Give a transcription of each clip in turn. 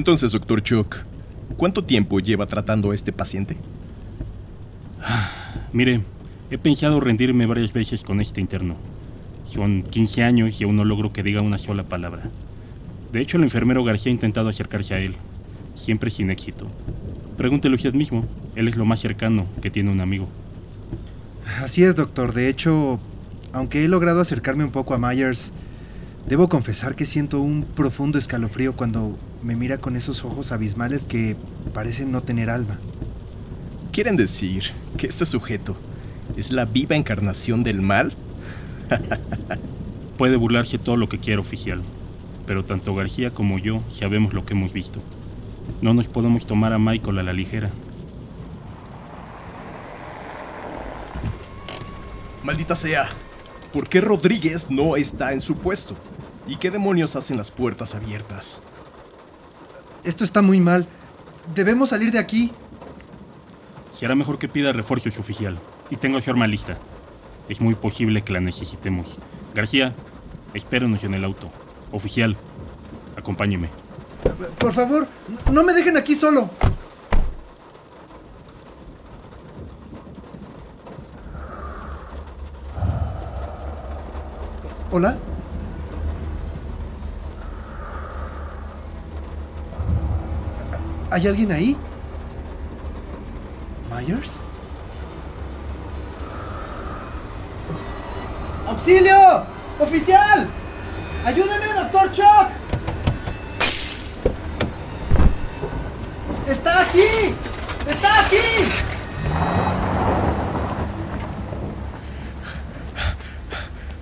Entonces, doctor Chuck, ¿cuánto tiempo lleva tratando a este paciente? Mire, he pensado rendirme varias veces con este interno. Son 15 años y aún no logro que diga una sola palabra. De hecho, el enfermero García ha intentado acercarse a él, siempre sin éxito. Pregúntele usted mismo, él es lo más cercano que tiene un amigo. Así es, doctor. De hecho, aunque he logrado acercarme un poco a Myers, debo confesar que siento un profundo escalofrío cuando me mira con esos ojos abismales que parecen no tener alma. ¿Quieren decir que este sujeto es la viva encarnación del mal? Puede burlarse todo lo que quiera, oficial, pero tanto García como yo sabemos lo que hemos visto. No nos podemos tomar a Michael a la ligera. Maldita sea. ¿Por qué Rodríguez no está en su puesto? ¿Y qué demonios hacen las puertas abiertas? Esto está muy mal. Debemos salir de aquí. Será mejor que pida refuerzos, oficial, y tenga su arma lista. Es muy posible que la necesitemos. García, espérenos en el auto. Oficial, acompáñeme. Por favor, no me dejen aquí solo. ¿Hola? ¿Hay alguien ahí? ¿Myers? ¡Auxilio! ¡Oficial! ¡Ayúdeme, doctor Chuck! ¡Está aquí! ¡Está aquí!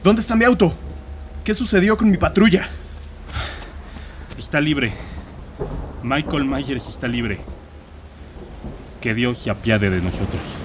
¿Dónde está mi auto? ¿Qué sucedió con mi patrulla? Está libre. Michael Myers está libre. Que Dios se apiade de nosotros.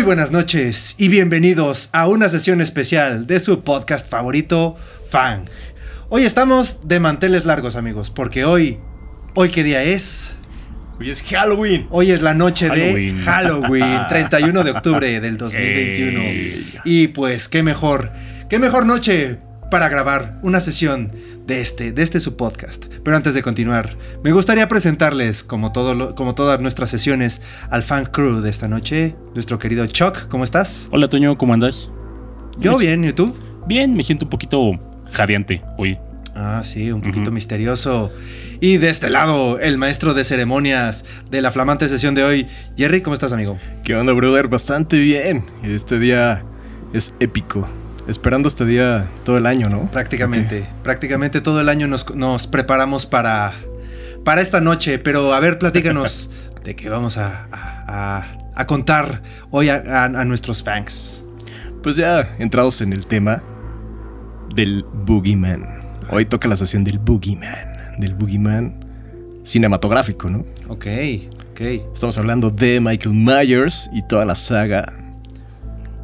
Muy buenas noches y bienvenidos a una sesión especial de su podcast favorito, Fang. Hoy estamos de manteles largos, amigos, porque hoy, hoy qué día es? Hoy es Halloween. Hoy es la noche Halloween. de Halloween, 31 de octubre del 2021. Ey. Y pues qué mejor, qué mejor noche para grabar una sesión de este, de este su podcast. Pero antes de continuar, me gustaría presentarles, como, todo lo- como todas nuestras sesiones, al fan crew de esta noche, nuestro querido Chuck, ¿cómo estás? Hola, Toño, ¿cómo andas? Yo bien, ¿y tú? Bien, me siento un poquito jadeante hoy. Ah, sí, un poquito misterioso. Y de este lado, el maestro de ceremonias de la flamante sesión de hoy. Jerry, ¿cómo estás, amigo? ¿Qué onda, brother? Bastante bien. Este día es épico. Esperando este día todo el año, ¿no? Prácticamente, prácticamente todo el año nos, nos preparamos para, para esta noche. Pero a ver, platícanos de qué vamos a, a- a- a contar hoy a, a- a nuestros fans. Pues ya entrados en el tema del Boogeyman. Hoy toca la sesión del Boogeyman. Del Boogeyman cinematográfico, ¿no? Ok, ok. Estamos hablando de Michael Myers y toda la saga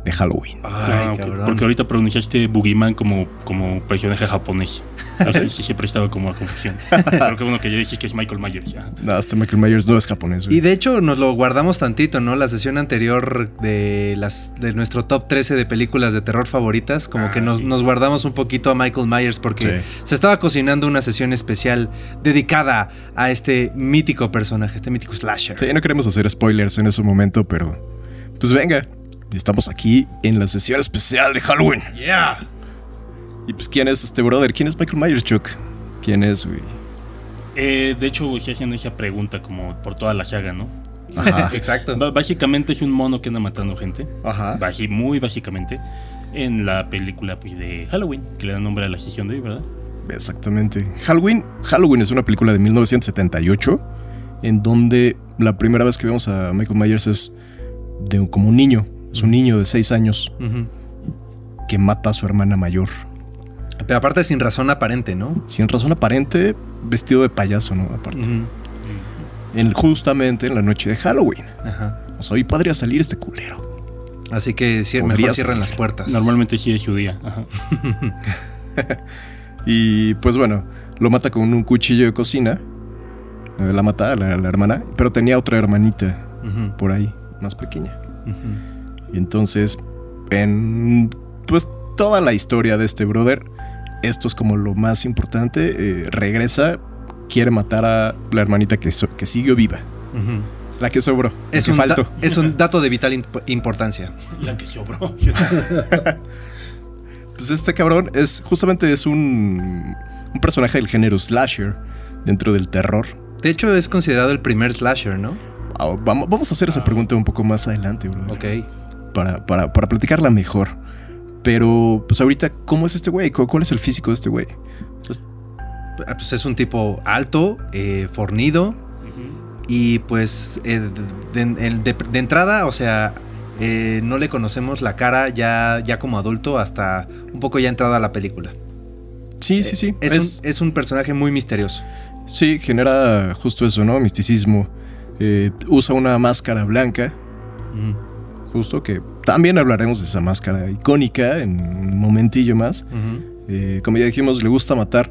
de Halloween. Ay, Ah, ok, cabrón. Porque ahorita pronunciaste Boogeyman como, como personaje japonés. Así sí siempre estaba como a confusión. Pero qué bueno que ya dices que es Michael Myers. ya. No, este Michael Myers no es japonés, güey. Y de hecho nos lo guardamos tantito, ¿no? La sesión anterior de las de nuestro top 13 de películas de terror favoritas, como Ah, que nos, sí. nos guardamos un poquito a Michael Myers porque Sí. se estaba cocinando una sesión especial dedicada a este mítico personaje, este mítico slasher. Sí, no queremos hacer spoilers en ese momento, pero pues venga. Estamos aquí en la sesión especial de Halloween. Yeah. Y pues, ¿quién es este brother? ¿Quién es Michael Myers, Chuck? ¿Quién es, güey? Eh, de hecho, se hacen esa pregunta como por toda la saga, ¿no? Ajá. Exacto. Básicamente es un mono que anda matando gente. Ajá. Basi- muy básicamente. En la película pues, de Halloween, que le da nombre a la sesión de hoy, ¿verdad? Exactamente. Halloween. Halloween es una película de 1978 en donde la primera vez que vemos a Michael Myers es de como un niño. Es un niño de 6 años que mata a su hermana mayor. Pero aparte sin razón aparente, ¿no? Sin razón aparente, vestido de payaso, ¿no? Aparte. En, justamente en la noche de Halloween. Ajá. O sea, hoy podría salir este culero. Así que mejor cierran las puertas. Normalmente sí es su día. Ajá. Y pues bueno, lo mata con un cuchillo de cocina. Eh, La mata a la, la hermana, pero tenía otra hermanita por ahí, más pequeña. ujú. Y entonces, en pues toda la historia de este brother, esto es como lo más importante. eh, regresa, quiere matar a la hermanita que, so- que siguió viva, la que sobró, la Es, que un faltó. es un dato de vital imp- importancia. La que sobró. Pues este cabrón es justamente es un, un personaje del género slasher dentro del terror. De hecho, es considerado el primer slasher, ¿no? Ah, Vamos, vamos a hacer esa pregunta un poco más adelante, brother. Ok. Para, para, para platicarla mejor. Pero, pues ahorita, ¿cómo es este güey? ¿Cu- ¿Cuál es el físico de este güey? Pues, Ah, Pues es un tipo alto, eh, fornido y pues eh, de, de- de- de entrada, o sea, eh, no le conocemos la cara ya, ya como adulto hasta un poco ya entrada a la película. sí, sí, sí. Es, Es- Un, es un personaje muy misterioso. Sí, genera justo eso, ¿no? Misticismo. Usa una máscara blanca, Ujú, justo que también hablaremos de esa máscara icónica en un momentillo más. Eh, como ya dijimos, le gusta matar,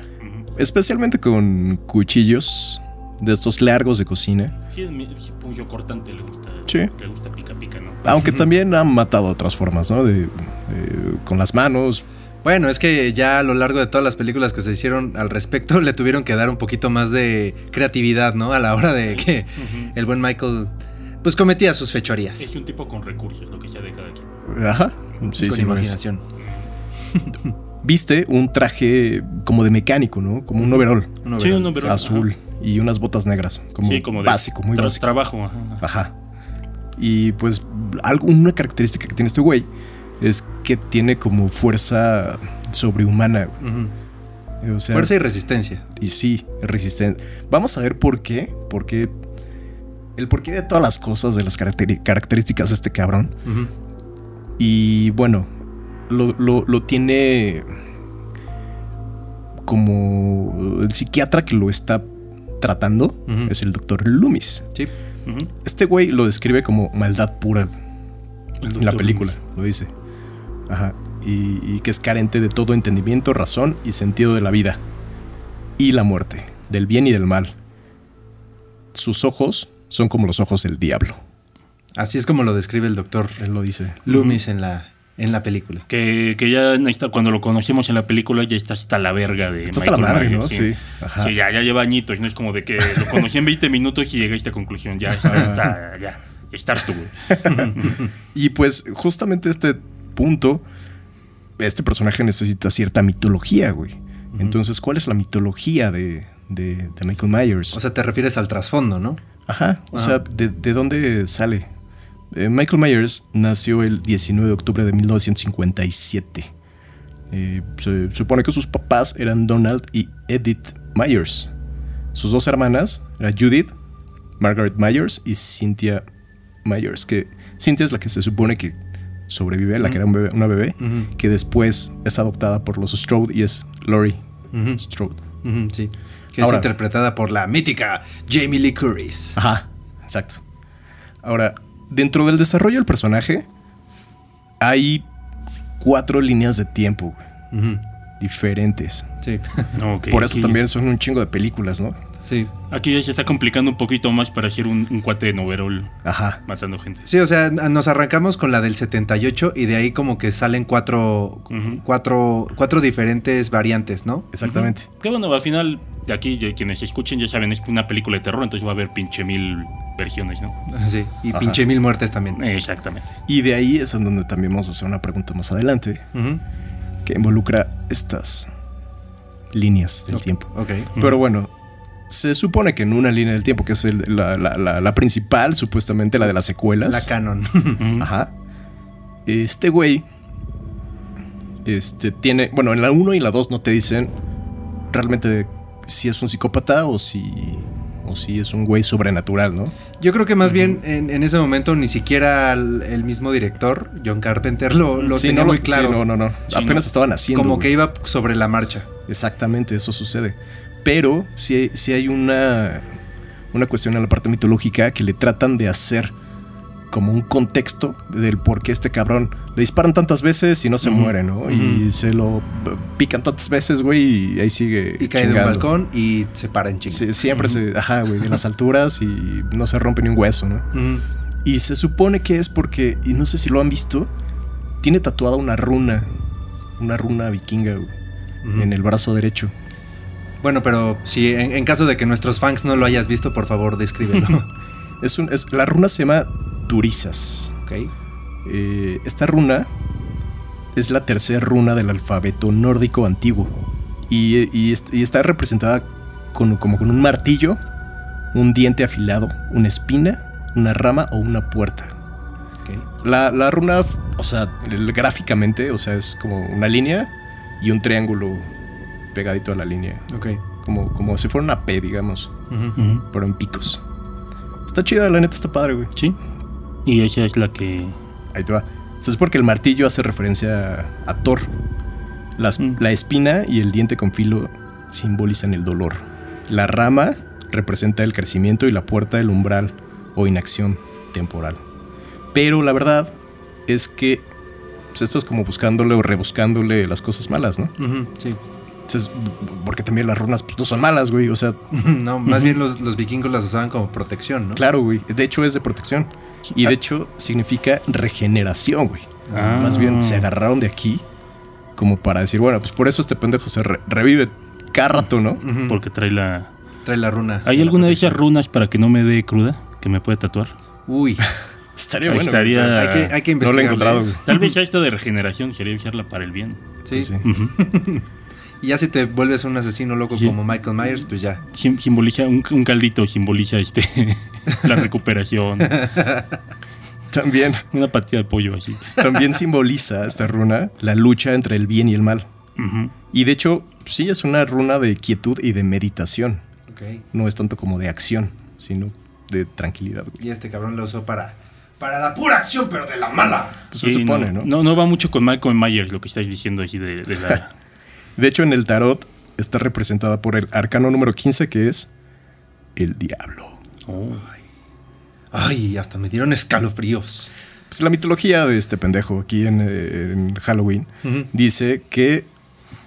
especialmente con cuchillos de estos largos de cocina. Sí, es puño cortante le gusta. Sí. Le gusta pica pica, ¿no? Aunque también han matado otras formas, ¿no? De, de- con las manos. Bueno, es que ya a lo largo de todas las películas que se hicieron al respecto le tuvieron que dar un poquito más de creatividad, ¿no? A la hora de que el buen Michael pues cometía sus fechorías. Es un tipo con recursos, lo que sea de cada quien. Ajá. Sí, con sí, imaginación. Viste un traje como de mecánico, ¿no? Como un overall Un Sí, un overall, azul y unas botas negras. Como, Sí, como de básico, muy tra- básico. Trabajo, ajá. Ajá. Y pues algo, una característica que tiene este güey es que tiene como fuerza sobrehumana. O sea, Fuerza y resistencia. y sí, resistente. Vamos a ver por qué. Porque el porqué de todas las cosas, de las características de este cabrón. Y bueno, lo, lo- lo tiene como el psiquiatra que lo está tratando. Es el doctor Loomis. Sí. Este güey lo describe como maldad pura en la película, Loomis. lo dice. Ajá. Y, y que es carente de todo entendimiento, razón y sentido de la vida. Y la muerte, del bien y del mal. Sus ojos son como los ojos del diablo. Así es como lo describe el doctor Él lo dice. Loomis en, la, en la película. Que, que ya está, cuando lo conocemos en la película ya está hasta la verga de Está hasta la madre, ¿no? Sí. Ajá. Sí, ya, ya lleva añitos, no es como de que lo conocí en 20 minutos y llegué a esta conclusión. Ya está, está ya. Harto, güey. Y pues justamente este punto, este personaje necesita cierta mitología, güey. Entonces, ¿cuál es la mitología de, de- de Michael Myers? O sea, te refieres al trasfondo, ¿no? Ajá, o sea, ¿de, de dónde sale? Eh, Michael Myers nació el 19 de octubre de 1957. Eh, se supone que sus papás eran Donald y Edith Myers. Sus dos hermanas eran Judith, Margaret Myers y Cynthia Myers, que Cynthia es la que se supone que sobrevive, la que era un bebé- una bebé, que después es adoptada por los Strode y es Lori Ujú. Strode. Sí. Que Ahora- es interpretada por la mítica Jamie Lee Curtis. Ajá, exacto. Ahora, dentro del desarrollo del personaje, hay cuatro líneas de tiempo güey, diferentes. Sí. No, ok, Por eso también son un chingo de películas, ¿no? Sí. Aquí ya se está complicando un poquito más para hacer un, un cuate de noverol Ajá. matando gente. Sí, o sea, nos arrancamos con la del 78 y de ahí como que salen cuatro, cuatro, cuatro diferentes variantes, ¿no? Exactamente. Que bueno, al final, de aquí, ya quienes escuchen ya saben, es una película de terror, entonces va a haber pinche mil versiones, ¿no? Sí. Y Ajá. pinche mil muertes también. Exactamente. Y de ahí es en donde también vamos a hacer una pregunta más adelante Ujú. que involucra estas líneas del tiempo. Ok. Pero bueno, se supone que en una línea del tiempo, que es el- la, la- la- la principal, supuestamente la de las secuelas. La canon. Ajá. Este güey. Este tiene. Bueno, en la 1 y la 2 no te dicen realmente si es un psicópata o si. O si es un güey sobrenatural, ¿no? Yo creo que más bien en, en ese momento ni siquiera el, el mismo director, John Carpenter, lo, lo sí, tenía no, muy claro. sí, no, no, no. Sí, Apenas no. estaban haciendo. como güey. que iba sobre la marcha. Exactamente, eso sucede. Pero sí, sí hay una. una cuestión en la parte mitológica que le tratan de hacer como un contexto del por qué este cabrón le disparan tantas veces y no se muere, ¿no? Y se lo pican tantas veces, güey, y ahí sigue. Y cae de un chingando. balcón y se para en chinga. Sí, siempre se. Ajá, güey, de las alturas y no se rompe ni un hueso, ¿no? Y se supone que es porque, y no sé si lo han visto, tiene tatuada una runa, una runa vikinga, güey, en el brazo derecho. Bueno, pero si en, en caso de que nuestros fans no lo hayas visto, por favor, descríbelo. Es un, es, la runa se llama Turisas. ok. Eh, esta runa es la tercera runa del alfabeto nórdico antiguo. Y, y est- y está representada con, como con un martillo, un diente afilado, una espina, una rama o una puerta. La, la runa, o sea, el- gráficamente, o sea, es como una línea y un triángulo pegadito a la línea. Ok. Como, como si fuera una P, digamos. Ujú. pero en picos. Está chida, la neta está padre, güey. Sí. Y esa es la que. Ahí te va. Eso es porque el martillo hace referencia a, a Thor. Las- Mm. La espina y el diente con filo simbolizan el dolor. La rama representa el crecimiento y la puerta el umbral o inacción temporal. Pero la verdad es que pues, esto es como buscándole o rebuscándole las cosas malas, ¿no? Sí. Entonces, porque también las runas pues, no son malas, güey. O sea, No, más bien los, los vikingos las usaban como protección, ¿no? claro, güey. De hecho es de protección. Y de hecho significa regeneración, güey. Ah. Más bien se agarraron de aquí como para decir, bueno, pues por eso este pendejo se re- revive cada rato, ¿no? Porque trae la. Trae la runa. ¿Hay alguna de esas runas para que no me dé cruda? Que me puede tatuar. Uy, Estaría Ahí bueno. estaría- hay que, hay que No lo he investigar. encontrado, güey. Tal vez ya esto de regeneración sería usarla para el bien. Sí. Pues sí. Y ya si te vuelves un asesino loco Sí. como Michael Myers, pues ya. Sim- simboliza un, un caldito simboliza este la recuperación También, una patita de pollo así también simboliza esta runa la lucha entre el bien y el mal. Y de hecho, sí es una runa de quietud y de meditación. Ok. No es tanto como de acción, sino de tranquilidad, güey. Y este cabrón lo usó para. Para la pura acción, pero de la mala. Pues se supone, ¿no? no no va mucho con Michael Myers lo que estáis diciendo así de, de la De hecho, en el tarot está representada por el arcano número 15, que es el diablo. Oh. Ay, hasta me dieron escalofríos. Pues la mitología de este pendejo aquí en, en Halloween dice que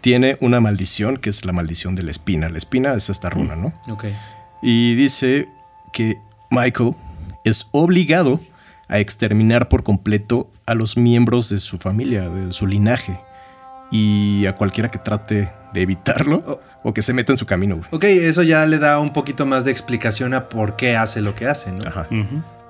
tiene una maldición, que es la maldición de la espina. La espina es esta runa, ¿no? Ok. Y dice que Michael es obligado a exterminar por completo a los miembros de su familia, de su linaje, y a cualquiera que trate de evitarlo Oh. o que se meta en su camino. güey. Ok, eso ya le da un poquito más de explicación a por qué hace lo que hace, ¿no? Ajá.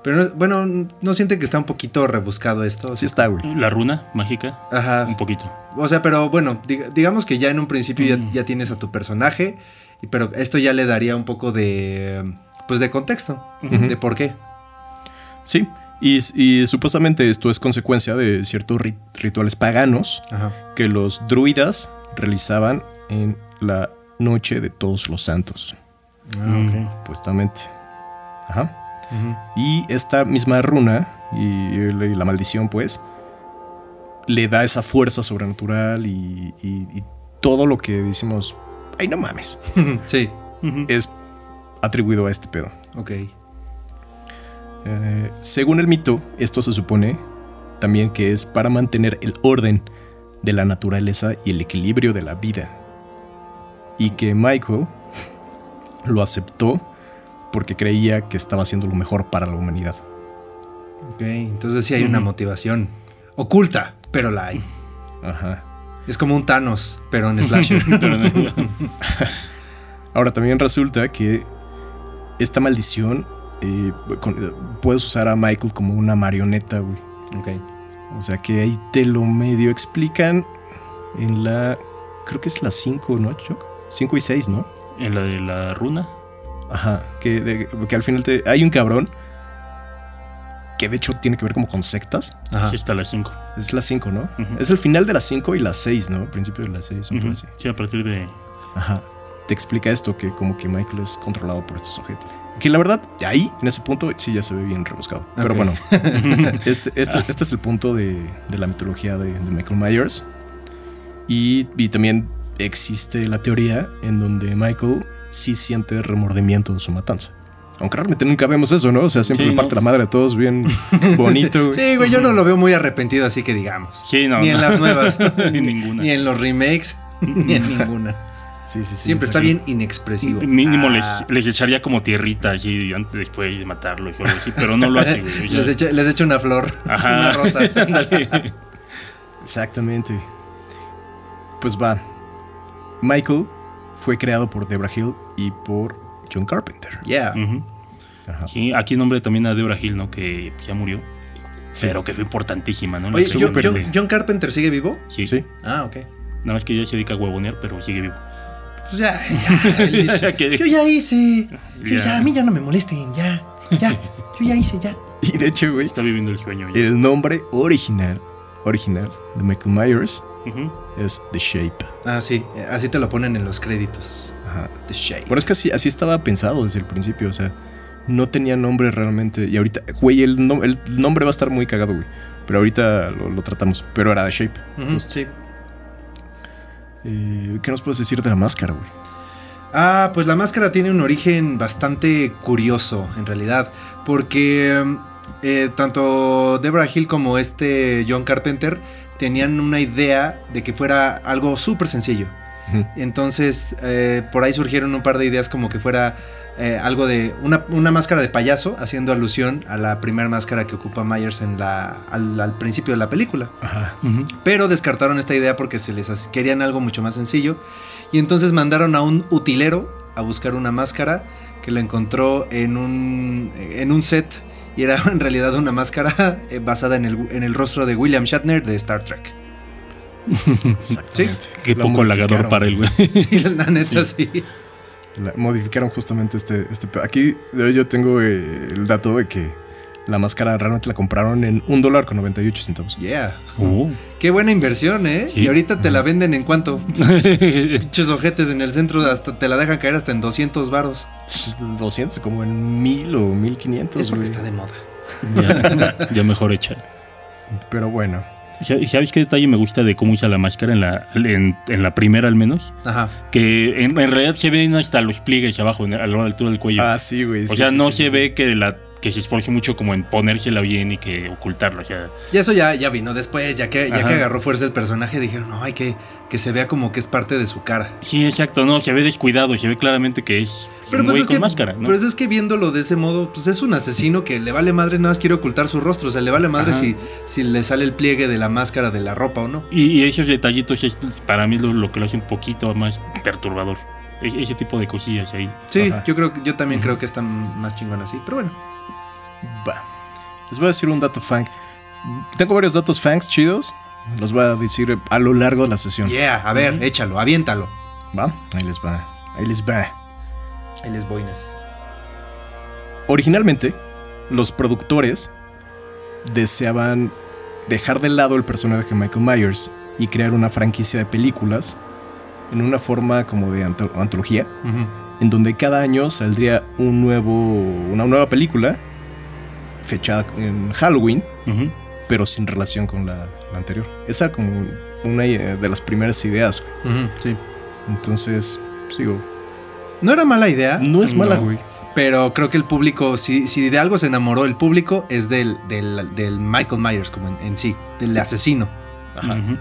Pero no- bueno, ¿no siente que está un poquito rebuscado esto? Así está, güey. La runa mágica Ajá. un poquito. O sea, pero bueno, dig- digamos que ya en un principio ya, Mm. ya tienes a tu personaje, pero esto ya le daría un poco de, pues de contexto, de por qué. Sí. Y, y supuestamente esto es consecuencia de ciertos rit- rituales paganos Ajá. que los druidas realizaban en la noche de todos los santos, Ah, Mm. ok. supuestamente. Ajá. Y esta misma runa y, y la maldición, pues, le da esa fuerza sobrenatural y, y- y todo lo que decimos, ay, no mames, sí, es atribuido a este pedo. ok. Eh, según el mito, esto se supone también que es para mantener el orden de la naturaleza y el equilibrio de la vida. Y que Michael lo aceptó porque creía que estaba haciendo lo mejor para la humanidad. Ok, entonces sí hay una motivación oculta, pero la hay. Ajá. Es como un Thanos, pero en slasher. Ahora también resulta que esta maldición eh, con- puedes usar a Michael como una marioneta, güey. ok. O sea que ahí te lo medio explican en la. Creo que es la 5, ¿no, Choc? 5 y 6, ¿no? en la de la runa. Ajá. Que, de- que al final te, hay un cabrón que de hecho tiene que ver como con sectas. Ajá. Sí está la 5. Es la 5, ¿no? Es el final de la 5 y la 6, ¿no? Al principio de la 6, un poco así. Sí, a partir de Ajá. Te explica esto, que como que Michael es controlado por estos objetos. Que la verdad, ahí, en ese punto, sí ya se ve bien rebuscado. Pero Ok. bueno, este, este, este es el punto de, de la mitología de, de Michael Myers. Y, y también existe la teoría en donde Michael sí siente remordimiento de su matanza. Aunque realmente nunca vemos eso, ¿no? O sea, siempre Sí, le parte ¿no? la madre a todos bien bonito, güey. Sí, güey, yo no lo veo muy arrepentido, así que digamos. Sí, no. ni en no. las nuevas. Ni ninguna. Ni en los remakes. ni en ninguna. Sí, sí, sí. Siempre está bien inexpresivo. Mínimo Ah, les, les echaría como tierrita así antes, después de matarlos o algo así, pero no lo hace, güey. les, echo, les una flor. Ajá. Una rosa. Exactamente. Pues va. Michael fue creado por Debra Hill y por John Carpenter. Yeah. Ajá. Sí, aquí nombre también a Deborah Hill, ¿no? Que ya murió, Sí. pero que fue importantísima, ¿no? Oye, John. John- John Carpenter sigue vivo? Sí. Sí. Ah, ok. Nada más que ya se dedica a huevonear, pero sigue vivo. Pues ya, ya, él dice, Yo ya hice. Yo Ya. a mí ya no me molesten. Ya, ya. Yo ya hice, ya. Y de hecho, güey, Está viviendo el sueño. ya. el nombre original, original de Michael Myers es The Shape. Ah, sí. Así te lo ponen en los créditos. Ajá. The Shape. Bueno, es que así, así estaba pensado desde el principio, o sea, no tenía nombre realmente. Y ahorita, güey, el, nom- el nombre va a estar muy cagado, güey. Pero ahorita lo, lo tratamos. Pero era The Shape. Sí. Eh, ¿Qué nos puedes decir de la máscara, güey? Ah, pues la máscara tiene un origen bastante curioso, en realidad, porque eh, tanto Deborah Hill como este John Carpenter tenían una idea de que fuera algo súper sencillo. Entonces, eh, por ahí surgieron un par de ideas como que fuera eh, algo de una, una máscara de payaso, haciendo alusión a la primera máscara que ocupa Myers en la, al, al principio de la película. Ajá. Pero descartaron esta idea porque se les querían algo mucho más sencillo. Y entonces mandaron a un utilero a buscar una máscara que lo encontró en un, en un set. Y era en realidad una máscara eh, basada en el, en el rostro de William Shatner de Star Trek. Exactamente. Qué La poco halagador para él, güey. Sí, la neta sí. La- modificaron justamente este, este. Aquí yo tengo eh, el dato de que la máscara realmente la compraron en un dólar con 98 centavos. Yeah. Oh. Qué buena inversión, ¿eh? Sí. Y ahorita te la venden en cuánto? Pinches ojetes en el centro, hasta te la dejan caer hasta en 200 varos. 200, como en 1000 o 1500. Es porque está de moda. ya, ya mejor hecha. Pero bueno. ¿Sab- ¿Sabes qué detalle me gusta de cómo usa la máscara en la, en, en la primera al menos? Ajá. Que en, en realidad se ven hasta los pliegues abajo, a la altura del cuello. Ah, sí, güey. o sí, sea, sí, no sí, se ve que la que se esfuerce mucho como en ponérsela bien y que ocultarla. O sea, Y eso ya, ya vino después, ya que, ya Ajá. que agarró fuerza el personaje, dijeron, no, hay que, que se vea como que es parte de su cara. sí, exacto, no, se ve descuidado, se ve claramente que es un güey es con que, máscara, ¿no? pero es que viéndolo de ese modo, pues es un asesino que le vale madre, nada más quiere ocultar su rostro, o sea, le vale madre Ajá. si, si le sale el pliegue de la máscara de la ropa o no. Y, y esos detallitos es para mí lo, lo que lo hace un poquito más perturbador. Ese tipo de cosillas ahí. Sí, Ajá. yo creo que yo también creo que están más chingón así, pero bueno. Va. Les voy a decir un dato fang. Tengo varios datos fangs chidos. Los voy a decir a lo largo de la sesión. Yeah, a ver, échalo, aviéntalo. Va. Ahí les va. Ahí les va. Ahí les boinas. Originalmente, los productores deseaban dejar de lado el personaje de Michael Myers y crear una franquicia de películas en una forma como de anto- antología, en donde cada año saldría un nuevo, una nueva película fechada en Halloween, Ujú. pero sin relación con la, la anterior. Esa como una de las primeras ideas. güey. Ujú, sí. Entonces, digo, No era mala idea, no es mala, No. güey. pero creo que el público, si, si de algo se enamoró el público, es del, del, del Michael Myers como en, en sí, del asesino. Ajá. Ujú.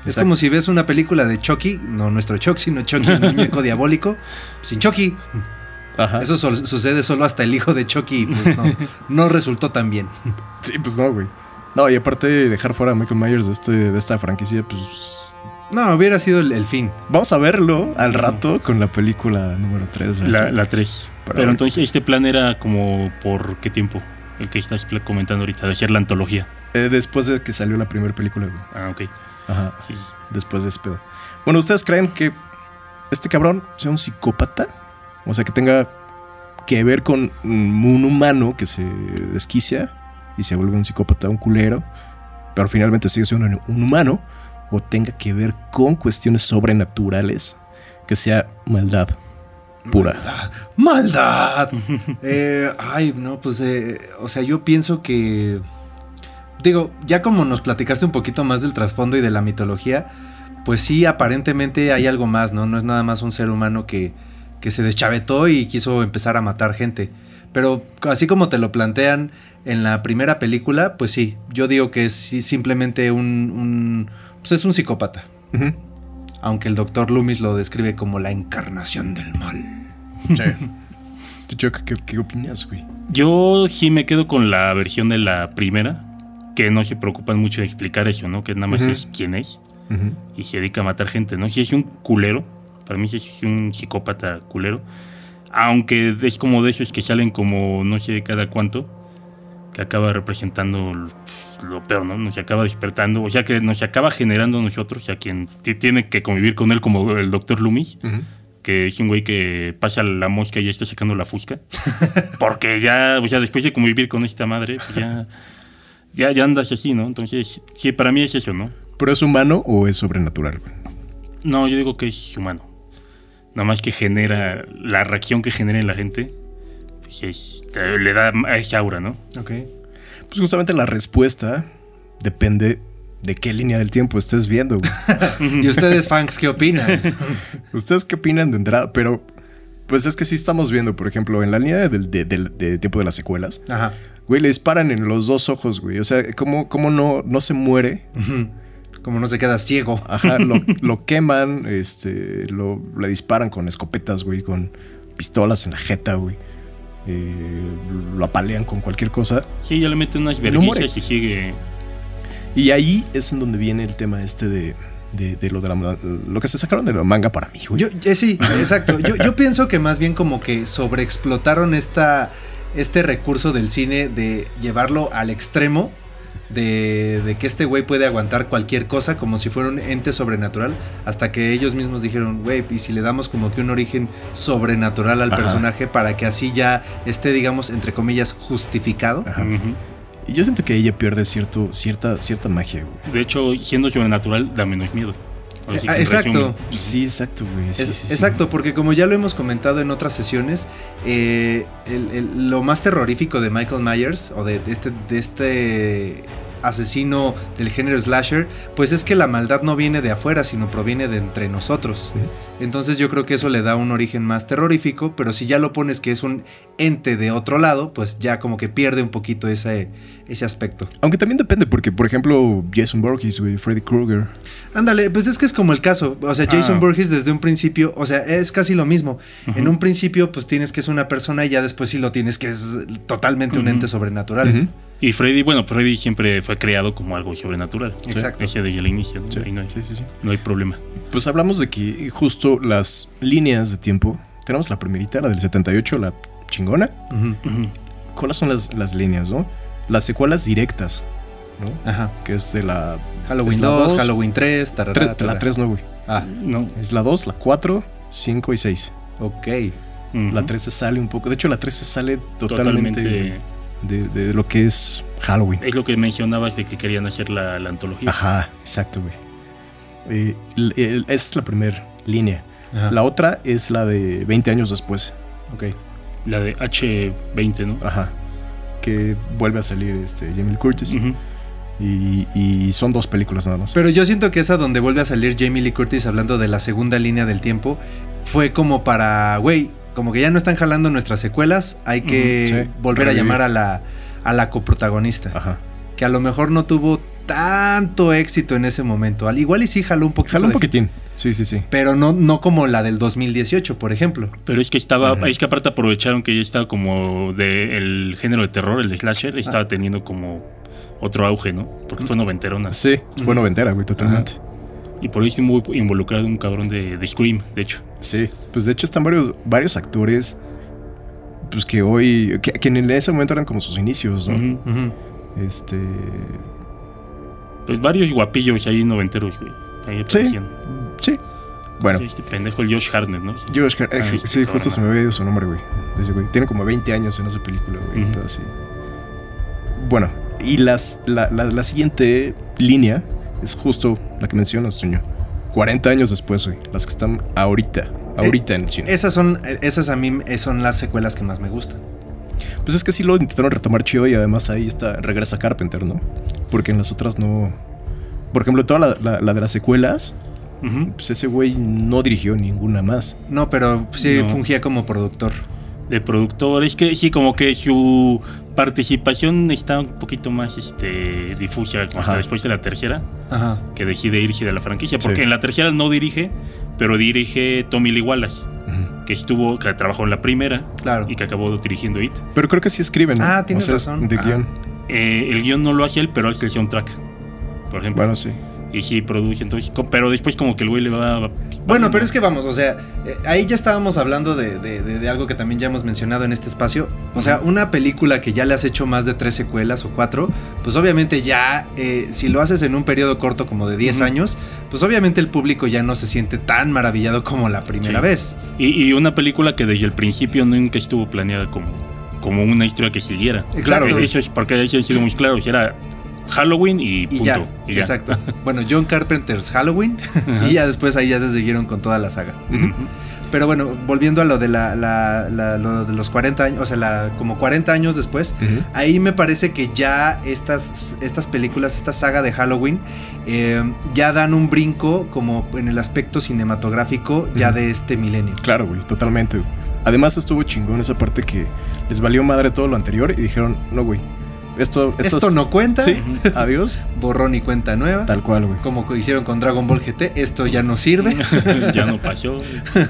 Es Exacto. como si ves una película de Chucky, no nuestro Chucky, sino Chucky, el muñeco diabólico, sin Chucky. Ajá. Eso sucede solo hasta el hijo de Chucky, pues no, no resultó tan bien. Sí, pues no, güey. No, y aparte de dejar fuera a Michael Myers de, este, de esta franquicia, pues No, hubiera sido el, el fin. vamos a verlo al rato con la película número 3. La, la 3. Pero entonces, este plan era como por qué tiempo? El que estás comentando ahorita, de hacer la antología. Eh, después de que salió la primera película, güey. Ah, ok. Ajá. Sí, sí. Después de ese pedo. Bueno, ¿ustedes creen que este cabrón sea un psicópata? O sea, que tenga que ver con un humano que se desquicia y se vuelve un psicópata, un culero, pero finalmente sigue siendo un, humano, o tenga que ver con cuestiones sobrenaturales, que sea maldad pura. ¡Maldad! Eh, ay, no, pues, eh, o sea, yo pienso que... Digo, ya como nos platicaste un poquito más del trasfondo y de la mitología, pues sí, aparentemente hay algo más, ¿no? No es nada más un ser humano que, que se deschavetó y quiso empezar a matar gente. Pero así como te lo plantean en la primera película, pues sí, yo digo que es simplemente un, un- pues es un psicópata. Aunque el doctor Loomis lo describe como la encarnación del mal. Sí. ¿Tú, Chuck, ¿qué, qué opinas, güey? Yo sí me quedo con la versión de la primera, que no se preocupan mucho de explicar eso, ¿no? Que nada más es quién es y se dedica a matar gente, ¿no? Si es un culero, para mí sí es un psicópata culero, aunque es como de esos que salen como no sé cada cuánto, que acaba representando lo, peor, ¿no? Nos acaba despertando, o sea que nos acaba generando a nosotros, a quien tiene que convivir con él como el doctor Loomis, que es un güey que pasa la mosca y ya está sacando la fusca. Porque ya, o sea, después de convivir con esta madre, pues ya, ya, ya andas así, ¿no? Entonces, sí, para mí es eso, ¿no? ¿Pero es humano o es sobrenatural? No, yo digo que es humano. Nada más que genera, la reacción que genera en la gente, pues es, le da a esa aura, ¿no? Ok. Pues justamente la respuesta depende de qué línea del tiempo estés viendo, güey. ¿Y ustedes, fans, qué opinan? ¿Ustedes qué opinan de entrada? Pero, pues es que sí estamos viendo, por ejemplo, en la línea del de, del- de tiempo de las secuelas, Ajá. güey, le disparan en los dos ojos, güey. O sea, ¿cómo, cómo no, no se muere? Ujú. Como no se queda ciego. Ajá, lo, lo queman, este, lo, le disparan con escopetas, güey, con pistolas en la jeta, güey. Eh, lo apalean con cualquier cosa. Sí, ya le meten unas vergüenzas y sigue. Y ahí es en donde viene el tema este de, de, de lo de la, lo que se sacaron de la manga para mí, güey. Yo, eh, sí, exacto. Yo, yo pienso que más bien como que sobreexplotaron esta, este recurso del cine de llevarlo al extremo. De, de que este güey puede aguantar cualquier cosa como si fuera un ente sobrenatural. Hasta que ellos mismos dijeron, güey, y si le damos como que un origen sobrenatural al Ajá. personaje para que así ya esté, digamos, entre comillas, justificado. Ajá. Y yo siento que ella pierde cierto, cierta, cierta magia, güey. De hecho, siendo sobrenatural, da menos miedo. Que Ah, exacto. resumen. Sí, exacto, güey. Sí, Es- sí, sí. Exacto, porque como ya lo hemos comentado en otras sesiones, eh, el- el- lo más terrorífico de Michael Myers o de, de este, de este asesino del género slasher, pues es que la maldad no viene de afuera, sino proviene de entre nosotros. Entonces yo creo que eso le da un origen más terrorífico, pero si ya lo pones que es un ente de otro lado, pues ya como que pierde un poquito ese, ese aspecto. Aunque también depende, porque, por ejemplo, Jason Voorhees, güey, Freddy Krueger. Ándale, pues es que es como el caso. O sea, Jason Ah. Desde un principio, o sea, es casi lo mismo. En un principio, pues tienes que es una persona y ya después sí lo tienes que es totalmente un ente sobrenatural. Y Freddy, bueno, Freddy siempre fue creado como algo sobrenatural. Exacto. Ese desde el inicio, ¿no? Sí, no hay, sí, sí, sí. no hay problema. Pues hablamos de que justo las líneas de tiempo. Tenemos la primerita, la del 78, la chingona. Ujú. Ujú. ¿Cuáles son las, las líneas, no? Las secuelas directas, ¿no? Ajá. Que es de la. Halloween es la 2, dos, Halloween 3, tarará, tre- la tarará. 3 no, güey. Ah, No. Es la 2, la 4, 5 y 6. ok. Ujú. La 3 se sale un poco. De hecho, la 3 se sale totalmente, Totalmente. De, de lo que es Halloween. Es lo que mencionabas de que querían hacer la, la antología. Ajá, exacto, güey. Eh, esa es la primera línea. Ajá. La otra es la de 20 años después. Ok. La de H20, ¿no? Ajá. Que vuelve a salir este Jamie Lee Curtis. Y, y son dos películas nada más. Pero yo siento que esa donde vuelve a salir Jamie Lee Curtis hablando de la segunda línea del tiempo fue como para, güey, como que ya no están jalando nuestras secuelas, hay que sí, volver a llamar a la, a la coprotagonista. Ajá. Que a lo mejor no tuvo tanto éxito en ese momento. Al igual y sí jaló un poquito. Jala un de- poquitín. Sí, sí, sí. Pero no, no como la del 2018, por ejemplo. Pero es que estaba, es que aparte aprovecharon que ya estaba como del género de terror, el de slasher, Ah. estaba teniendo como otro auge, ¿no? Porque fue noventerona. Sí, fue noventera, güey, totalmente. Y por ahí estoy muy involucrado un cabrón de, de Scream, de hecho. Sí, pues de hecho están varios, varios actores pues que hoy, que, que en ese momento eran como sus inicios, ¿no? Este, Pues varios guapillos ahí noventeros, güey. Ahí Sí. aparecían. sí. Bueno, Este pendejo, el Josh Hartnett, ¿no? Sí. Josh Har- eh, Ah, este sí, cabrón, justo se me había ido su nombre, güey. Ese güey. Tiene como 20 años en esa película, güey. pedo así. Bueno, y las, la, la- la siguiente línea es justo la que mencionas, Toño. 40 años después, güey. Las que están ahorita, ahorita en el cine. Esas son, esas a mí eh, son las secuelas que más me gustan. Pues es que sí lo intentaron retomar chido y además ahí está, regresa Carpenter, ¿no? Porque en las otras no... Por ejemplo, toda la, la- la de las secuelas, pues ese güey no dirigió ninguna más. No, pero sí No. fungía como productor. De productor, es que sí, como que su participación está un poquito más este, difusa hasta Ajá. después de la tercera, Ajá. que decide irse de la franquicia. Porque Sí. en la tercera no dirige, pero dirige Tommy Lee Wallace, que estuvo, que trabajó en la primera Claro. y que acabó dirigiendo It. Pero creo que sí escriben. ¿no? Ah, tienes O sea, es razón. De Ajá. guion. Eh, el guion no lo hace él, pero hace el soundtrack, por ejemplo. Bueno, sí. Y sí produce, entonces, pero después como que el güey le va... Bueno, pero es que vamos, o sea, eh, ahí ya estábamos hablando de, de- de- de algo que también ya hemos mencionado en este espacio. O sea, una película que ya le has hecho más de tres secuelas o cuatro, pues obviamente ya, eh, si lo haces en un periodo corto como de 10 Ujú. años, pues obviamente el público ya no se siente tan maravillado como la primera Sí. vez. Y, y una película que desde el principio nunca estuvo planeada como, como una historia que siguiera. Eh, Eso es porque sí han sido muy claros. Era Halloween y Y punto. ya, y ya. exacto. Bueno, John Carpenter's Halloween y ya después ahí ya se siguieron con toda la saga. Pero bueno, volviendo a lo de la, la- la- lo de los 40 años, o sea, la- como 40 años después, ahí me parece que ya estas, estas películas, esta saga de Halloween, eh, ya dan un brinco como en el aspecto cinematográfico ya de este milenio. Claro, güey, totalmente. Además estuvo chingón esa parte que les valió madre todo lo anterior y dijeron, no, güey, esto, Esto no cuenta, Sí, adiós. borrón y cuenta nueva. Tal cual, güey. Como hicieron con Dragon Ball GT, esto ya no sirve. ya no pasó.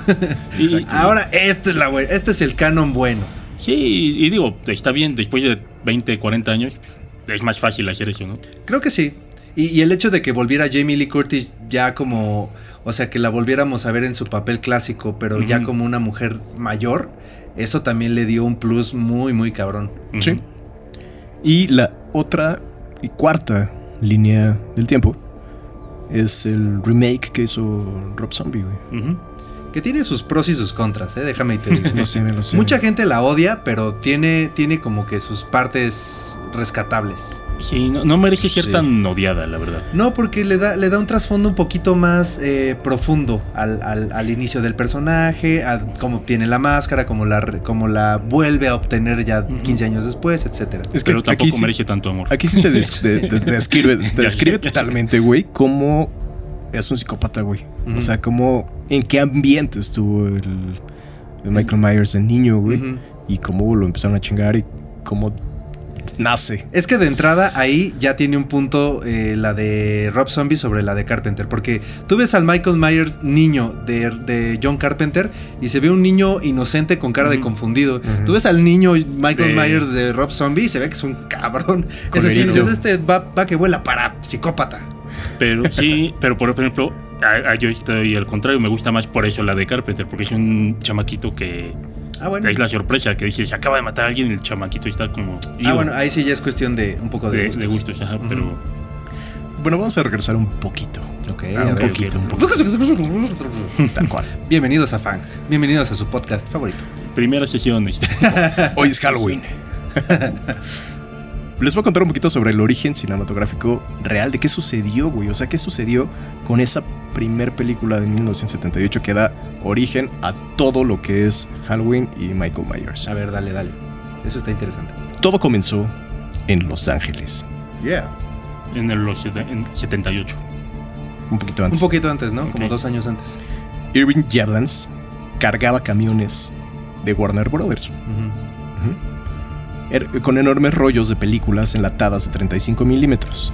Y-. Ahora, este es, la, bue- este es el canon bueno. sí, y digo, está bien, después de 20, 40 años, es más fácil hacer eso, ¿no? Creo que sí. Y, y el hecho de que volviera Jamie Lee Curtis ya como, o sea, que la volviéramos a ver en su papel clásico, pero ya como una mujer mayor, eso también le dio un plus muy, muy cabrón. Sí. Y la otra y cuarta línea del tiempo es el remake que hizo Rob Zombie, güey. Que tiene sus pros y sus contras, ¿eh? déjame te digo. Lo sé, me lo sé. Mucha gente la odia, pero tiene, tiene como que sus partes rescatables. Sí, no, no merece ser Sí. tan odiada, la verdad. No, porque le da, le da un trasfondo un poquito más eh, profundo al, al- al inicio del personaje, a cómo obtiene la máscara, cómo la, cómo la vuelve a obtener ya Ujú. 15 años después, etcétera. Es que pero tampoco aquí sí, merece tanto amor. aquí sí te, des- de- de- te describe, te describe totalmente, güey, cómo es un psicópata, güey. O sea, cómo, en qué ambiente estuvo el, el Michael Myers en niño, güey. Y cómo lo empezaron a chingar y cómo nace. Es que de entrada ahí ya tiene un punto eh, la de Rob Zombie sobre la de Carpenter. Porque tú ves al Michael Myers niño de, de John Carpenter y se ve un niño inocente con cara de confundido. Tú ves al niño Michael De- Myers de Rob Zombie y se ve que es un cabrón. Es dices, este va, va que vuela para psicópata. Pero sí, pero por ejemplo, a- a- yo estoy al contrario, me gusta más por eso la de Carpenter, porque es un chamaquito que Ah, bueno. es la sorpresa, que dice, se acaba de matar a alguien y el chamaquito está como... Ah, bueno, ahí sí ya es cuestión de un poco de, de, gustos. de gustos, ajá, Ujú. pero... Bueno, vamos a regresar un poquito. Ok, Ah, un poquito, un ok. poquito. Tal cual. Bienvenidos a Fang. Bienvenidos a su podcast favorito. Primera sesión, este, Hoy es Halloween. Les voy a contar un poquito sobre el origen cinematográfico real de qué sucedió, güey. O sea, qué sucedió con esa primer película de 1978 que da origen a todo lo que es Halloween y Michael Myers. A ver, dale, dale. Eso está interesante. Todo comenzó en Los Ángeles, Yeah. en el los sete- en 78. un poquito Un antes. poquito antes, ¿no? Como dos años antes. Irving Jardans cargaba camiones de Warner Brothers. Er- con enormes rollos de películas enlatadas de 35 milímetros.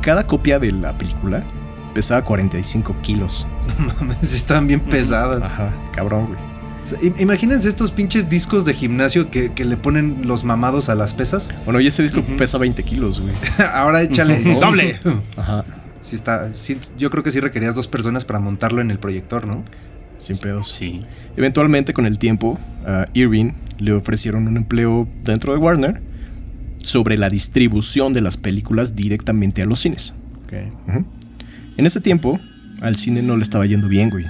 Cada copia de la película pesaba 45 kilos. No mames, están bien pesadas. Ajá, cabrón, güey. O sea, im- imagínense estos pinches discos de gimnasio que, que le ponen los mamados a las pesas. Bueno, y ese disco pesa 20 kilos, güey. Ahora échale doble. Ajá, Sí está, sí, yo creo que sí requerías dos personas para montarlo en el proyector, ¿no? sin pedos. Sí. Eventualmente, con el tiempo, a Irving le ofrecieron un empleo dentro de Warner sobre la distribución de las películas directamente a los cines. Ujú. En ese tiempo, al cine no le estaba yendo bien, güey.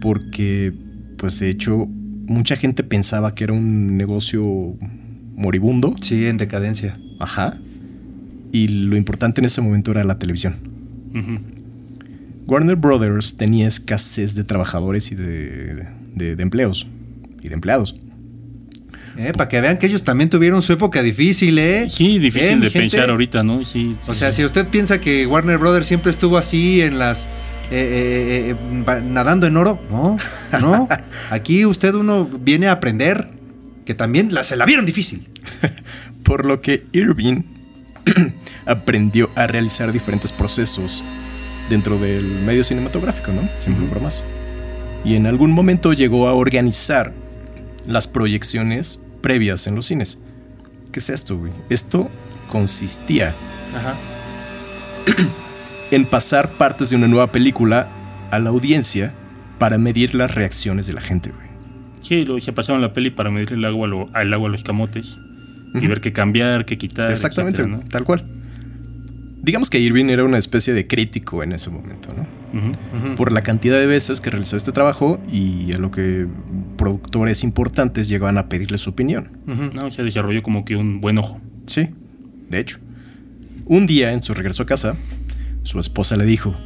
Porque, pues de hecho, mucha gente pensaba que era un negocio moribundo. Sí, en decadencia. Ajá. Y lo importante en ese momento era la televisión. Warner Brothers tenía escasez de trabajadores y de, de- de empleos. Y de empleados. Eh, para que vean que ellos también tuvieron su época difícil, ¿eh? Sí, Eh, difícil mi de gente. pensar ahorita, ¿no? Sí, O sea, sí. si usted piensa que Warner Brothers siempre estuvo así en las. eh, eh, eh, nadando en oro, no, no. Aquí usted uno viene a aprender. que también la, se la vieron difícil. Por lo que Irving aprendió a realizar diferentes procesos dentro del medio cinematográfico, ¿no? Sin uh más. Y en algún momento llegó a organizar las proyecciones previas en los cines. ¿Qué es esto, güey? Esto consistía en pasar partes de una nueva película a la audiencia para medir las reacciones de la gente, güey. Sí, lo, se pasaron la peli para medir el agua, lo, el agua a los camotes y ver qué cambiar, qué quitar. Exactamente, tal cual. Digamos que Irving era una especie de crítico en ese momento, ¿no? Por la cantidad de veces que realizó este trabajo y a lo que productores importantes llegaban a pedirle su opinión. No, se desarrolló como que un buen ojo. Sí, de hecho. Un día, en su regreso a casa, su esposa le dijo: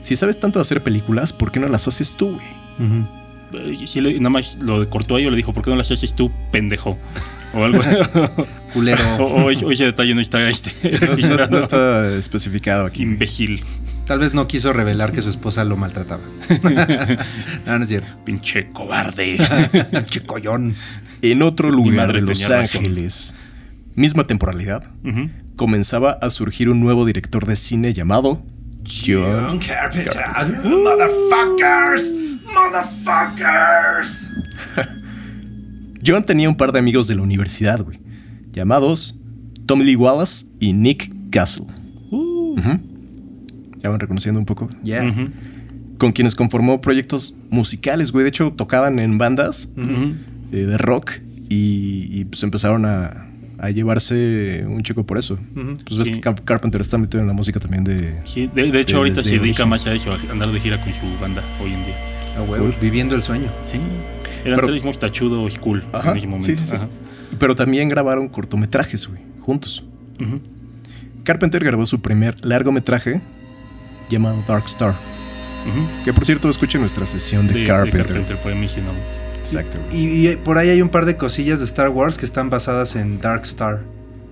Si sabes tanto de hacer películas, ¿por qué no las haces tú, güey? Si nada más lo cortó a ello, le dijo: ¿Por qué no las haces tú, pendejo? O algo. Culero. O, ese detalle no está este. No, está especificado aquí. Imbécil. Tal vez no quiso revelar que su esposa lo maltrataba. no, no es cierto. Pinche cobarde. Pinche collón. En otro lugar de Los Ángeles, misma temporalidad, comenzaba a surgir un nuevo director de cine llamado John, Carpenter. Motherfuckers. Motherfuckers. John tenía un par de amigos de la universidad, güey, llamados Tommy Lee Wallace y Nick Castle. Uh. Ya van reconociendo un poco. Ya. Con quienes conformó proyectos musicales, güey. De hecho, tocaban en bandas eh, de rock y, pues empezaron a, llevarse un chico por eso. Pues ves que Carpenter está metido en la música también de. Sí, de, hecho, ahorita se dedica más a eso, a andar de gira con su banda hoy en día. Ah, Viviendo el sueño. Sí. Eran tres muy tachudos cool en ese momento. Sí, sí, sí. Pero también grabaron cortometrajes, güey, juntos. Carpenter grabó su primer largometraje llamado Dark Star. Que por cierto, escuchen nuestra sesión de, Carpenter. De Carpenter, pues mencionamos. Exacto. Y, y, por ahí hay un par de cosillas de Star Wars que están basadas en Dark Star.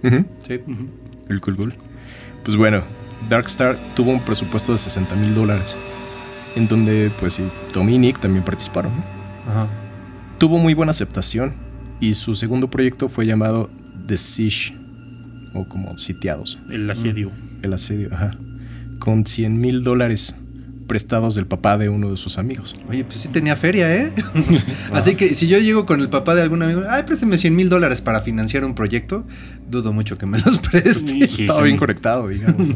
Sí. El cool, cool. Pues bueno, Dark Star tuvo un presupuesto de 60 mil dólares. En donde, pues y Nick también participaron. Ajá. Tuvo muy buena aceptación y su segundo proyecto fue llamado The Siege, o como sitiados. El asedio. El asedio, ajá. Con 100 mil dólares prestados del papá de uno de sus amigos. Oye, pues sí tenía feria, ¿eh? Así que si yo llego con el papá de algún amigo, ay, présteme 100 mil dólares para financiar un proyecto, dudo mucho que me los preste. Estaba bien conectado, digamos.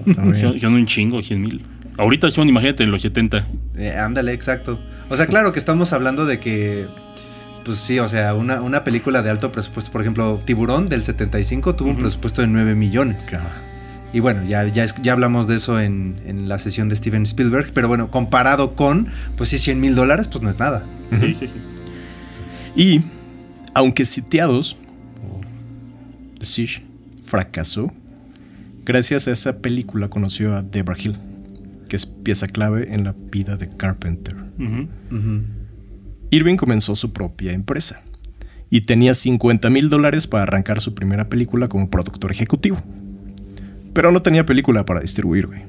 son, un chingo, 100 mil. Ahorita son, imagínate, en los 70. Eh, ándale, exacto. O sea, claro que estamos hablando de que pues sí, o sea, una, película de alto presupuesto, por ejemplo, Tiburón del 75 tuvo un presupuesto de 9 millones. Y bueno, ya, ya, ya hablamos de eso en, la sesión de Steven Spielberg, pero bueno, comparado con, pues sí, 100 mil dólares, pues no es nada. Sí, sí, sí. Y, aunque sitiados, The Siege fracasó, gracias a esa película conoció a Deborah Hill, que es pieza clave en la vida de Carpenter. Irving comenzó su propia empresa y tenía 50 mil dólares para arrancar su primera película como productor ejecutivo. Pero no tenía película para distribuir, güey.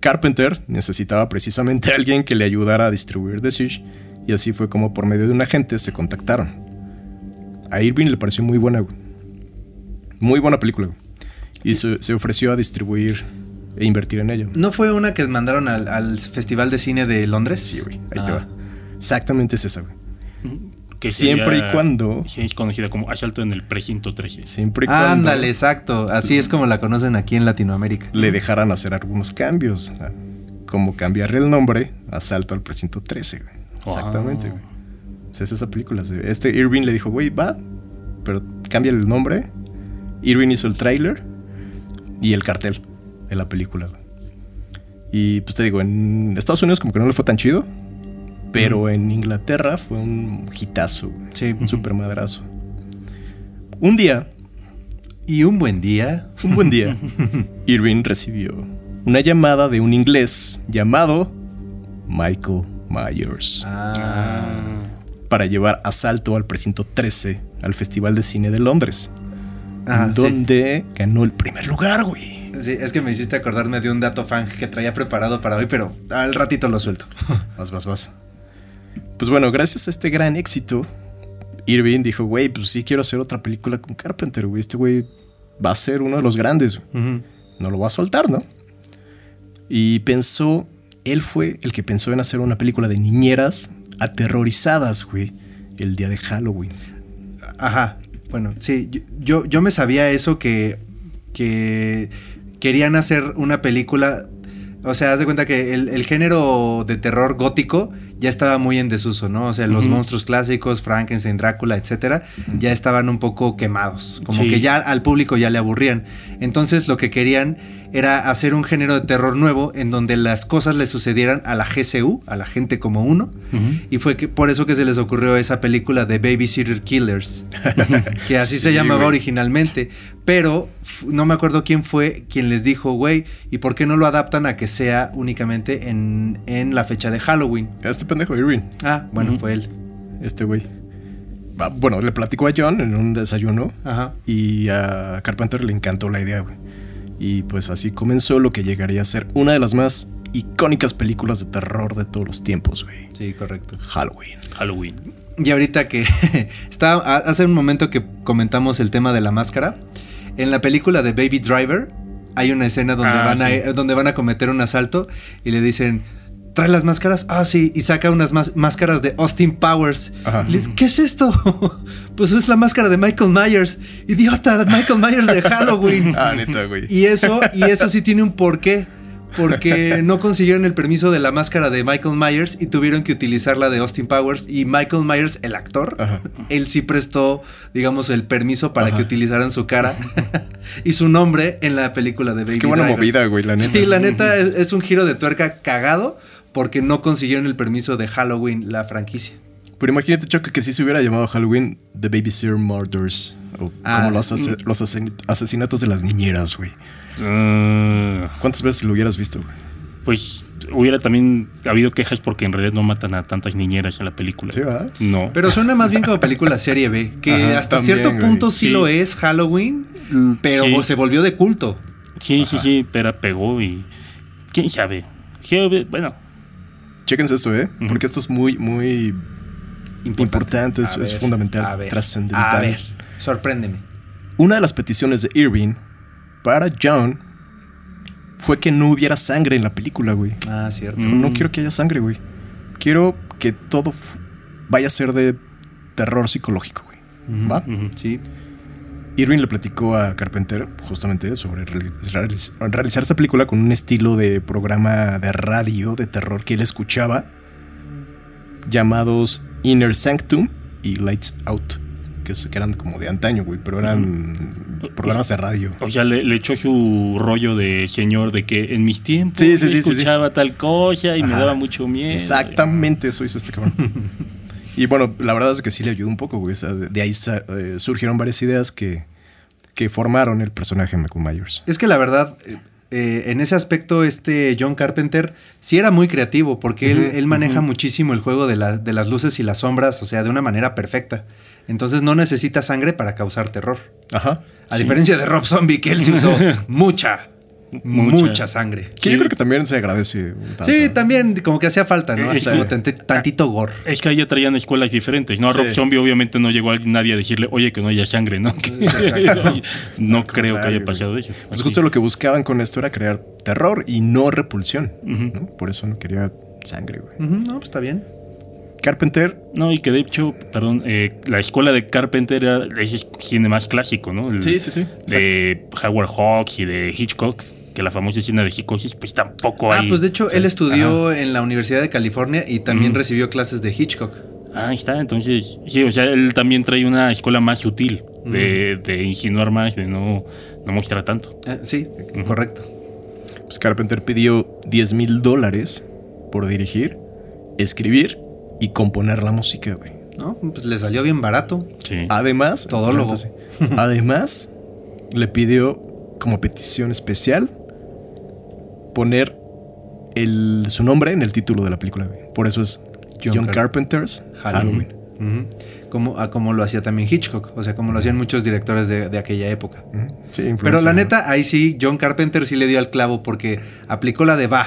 Carpenter necesitaba precisamente a alguien que le ayudara a distribuir The Siege y así fue como por medio de un agente se contactaron. A Irving le pareció muy buena, güey. Muy buena película, güey. Y se, ofreció a distribuir e invertir en ella. ¿No fue una que mandaron al, Festival de Cine de Londres? Sí, güey. Ahí te ah. va. Exactamente es esa, güey. Que siempre y cuando. Es conocida como Asalto en el Precinto 13. Siempre y cuando. Ándale, exacto. Así es como la conocen aquí en Latinoamérica. Le dejaran hacer algunos cambios. Como cambiarle el nombre Asalto al Precinto 13, güey. Exactamente, güey. es esa película. Este Irving le dijo, güey, va, pero cámbiale el nombre. Irving hizo el tráiler y el cartel de la película, güey. Y pues te digo, en Estados Unidos como que no le fue tan chido. Pero en Inglaterra fue un hitazo, sí. un super madrazo. Un día. Y un buen día. Un buen día. Irving recibió una llamada de un inglés llamado Michael Myers. Ah. Para llevar asalto al precinto 13 al Festival de Cine de Londres. Ah, donde ganó el primer lugar, güey. Sí, es que me hiciste acordarme de un dato fan que traía preparado para hoy, pero al ratito lo suelto. Vas, vas, vas. Pues bueno, gracias a este gran éxito, Irving dijo, güey, pues sí quiero hacer otra película con Carpenter, güey. Este güey va a ser uno de los grandes. No lo va a soltar, ¿no? Y pensó, él fue el que pensó en hacer una película de niñeras aterrorizadas, güey, el día de Halloween. Ajá. Bueno, sí, yo- yo, yo me sabía eso que, que querían hacer una película. O sea, haz de cuenta que el, el género de terror gótico ya estaba muy en desuso, ¿no? O sea, los monstruos clásicos, Frankenstein, Drácula, etcétera, ya estaban un poco quemados. Como Sí. que ya al público ya le aburrían. Entonces lo que querían era hacer un género de terror nuevo en donde las cosas le sucedieran a la GCU, a la gente como uno. Y fue que, por eso que se les ocurrió esa película de Babysitter Killers, que así se llamaba originalmente. Pero no me acuerdo quién fue quien les dijo, güey, ¿y por qué no lo adaptan a que sea únicamente en, en la fecha de Halloween? Este pendejo Irving, Ah, bueno, fue él. este güey. Bueno, le platicó a John en un desayuno Ajá. y a Carpenter le encantó la idea, güey. Y pues así comenzó lo que llegaría a ser una de las más icónicas películas de terror de todos los tiempos, güey. Sí, correcto. Halloween. Halloween. Y ahorita que a- hace un momento que comentamos el tema de la máscara, en la película de Baby Driver hay una escena donde Ah, van a sí. donde van a cometer un asalto y le dicen ¿Trae las máscaras? Ah, sí. Y saca unas más- máscaras de Austin Powers. Ajá. Y le dice, ¿Qué es esto? pues es la máscara de Michael Myers. Idiota, Michael Myers de Halloween. Ah, neta, güey. Y eso, y eso sí tiene un porqué. Porque no consiguieron el permiso de la máscara de Michael Myers y tuvieron que utilizar la de Austin Powers. Y Michael Myers, el actor, Ajá. él sí prestó, digamos, el permiso para Ajá. que utilizaran su cara y su nombre en la película de Baby Es que buena Driver. movida, güey, la neta. Sí, la neta es, es un giro de tuerca cagado porque no consiguieron el permiso de Halloween, la franquicia. Pero imagínate, Choque, que si se hubiera llamado Halloween The Babysitter Murders. O Ah. como los, ase- los asesin- asesinatos de las niñeras, güey. Ah, ¿Cuántas veces lo hubieras visto, güey? pues hubiera también habido quejas porque en realidad no matan a tantas niñeras en la película. Sí, ¿verdad? No. Pero suena más bien como película serie B, que Ajá, hasta también, cierto güey. punto sí, Sí. lo es Halloween, pero sí. se volvió de culto. Sí, sí, sí, pero pegó y. ¿Quién sabe? Bueno, Chéquense esto, ¿eh? Porque esto es muy, muy importante, es, A es ver, fundamental, a ver, trascendental. A ver, sorpréndeme. Una de las peticiones de Irving para John fue que no hubiera sangre en la película, güey. Ah, cierto. Dijo, Mm. no quiero que haya sangre, güey. Quiero que todo vaya a ser de terror psicológico, güey. ¿Va? Sí. Irving le platicó a Carpenter justamente sobre reali- realiz- realizar esta película con un estilo de programa de radio de terror que él escuchaba llamados Inner Sanctum y Lights Out, que, eran como de antaño, güey, pero eran programas de radio. O sea, le, le echó su rollo de señor de que en mis tiempos Sí, sí, yo sí, sí, sí. escuchaba tal cosa y me daba mucho miedo. Exactamente eso hizo este cabrón. y bueno, la verdad es que sí le ayudó un poco, güey. o sea, de, de ahí sa- eh, surgieron varias ideas que, que formaron el personaje de Michael Myers. Es que la verdad, eh, en ese aspecto, este John Carpenter sí era muy creativo, porque él, maneja muchísimo el juego de, la- de las luces y las sombras, o sea, de una manera perfecta. Entonces no necesita sangre para causar terror. Ajá. A Sí. diferencia de Rob Zombie, que él sí usó mucha, mucha, Mucha. sangre. Que Sí. yo creo que también se agradece. tanto, Sí, también como que hacía falta, ¿no? Es Así como que- tanti- tantito gore. Es que ahí ya traían escuelas diferentes, ¿no? A Rob Sí. Zombie obviamente no llegó alguien- nadie a decirle, oye, que no haya sangre, ¿no? No creo que haya pasado eso. Pues justo lo que buscaban con esto era crear terror y no repulsión. Por eso no quería sangre, güey. No, pues está bien. Carpenter, No, y que de hecho, perdón, eh, la escuela de Carpenter era ese cine más clásico, ¿no? El- sí, sí, sí. De Howard Hawks y de Hitchcock, que la famosa escena de psicosis, pues tampoco Ah, hay. pues de hecho, él estudió en la Universidad de California y también Ujú. recibió clases de Hitchcock. Ah, ahí está, entonces, sí, o sea, él también trae una escuela más sutil, de, de insinuar más, de no, no mostrar tanto. Eh, sí, correcto. pues Carpenter pidió 10 mil dólares por dirigir, escribir y componer la música, güey. ¿No? Pues le salió bien barato. Sí. Además, Todólogo. sí. Además, le pidió como petición especial poner el, su nombre en el título de la película. güey. Por eso es John John, Car- Carpenter's Halloween. Como, a como lo hacía también Hitchcock, o sea, como lo hacían muchos directores de, de aquella época. Sí, Pero la neta, ahí sí, John Carpenter sí le dio al clavo porque aplicó la de va,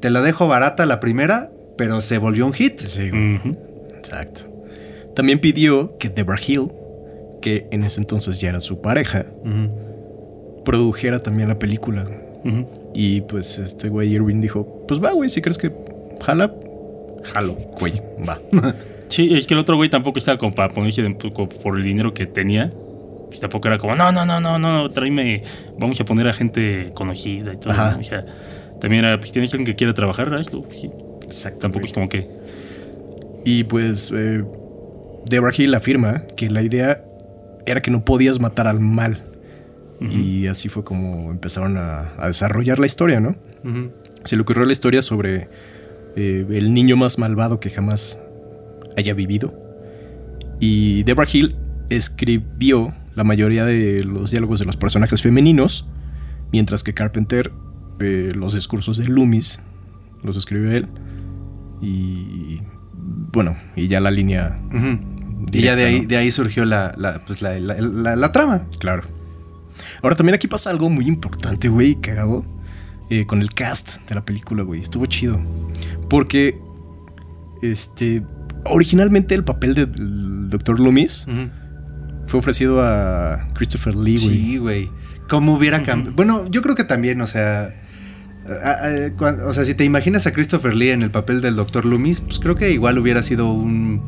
te la dejo barata la primera, pero se volvió un hit. Sí, güey. Exacto. también pidió que Deborah Hill, que en ese entonces ya era su pareja, produjera también la película. Y pues este güey Irwin dijo, pues va, güey, si crees que jala, jalo, güey, va. Sí, es que el otro güey tampoco estaba como para ponerse de- por el dinero que tenía. Pues tampoco era como, no, no, no, no, no, tráeme, vamos a poner a gente conocida y todo. O sea, también era, pues tienes alguien que quiera trabajar, hazlo. pues, sí. Exacto. Tampoco güey. es como que, Y pues eh, Deborah Hill afirma que la idea era que no podías matar al mal. Y así fue como empezaron a, a desarrollar la historia, ¿no? Se le ocurrió la historia sobre eh, el niño más malvado que jamás haya vivido. Y Deborah Hill escribió la mayoría de los diálogos de los personajes femeninos, mientras que Carpenter eh, los discursos de Loomis los escribió él. Y bueno, y ya la línea. Y ya de ahí, ¿no? de ahí surgió la, la, pues la- la trama. claro. Ahora también aquí pasa algo muy importante, güey, cagado, eh, con el cast de la película, güey. Estuvo chido. Porque, este, originalmente el papel del Dr. Loomis fue ofrecido a Christopher Lee, güey. Sí, güey. ¿Cómo hubiera cambiado? Bueno, yo creo que también, o sea. a- a- cuan- o sea, si te imaginas a Christopher Lee en el papel del Dr. Loomis, pues creo que igual hubiera sido un,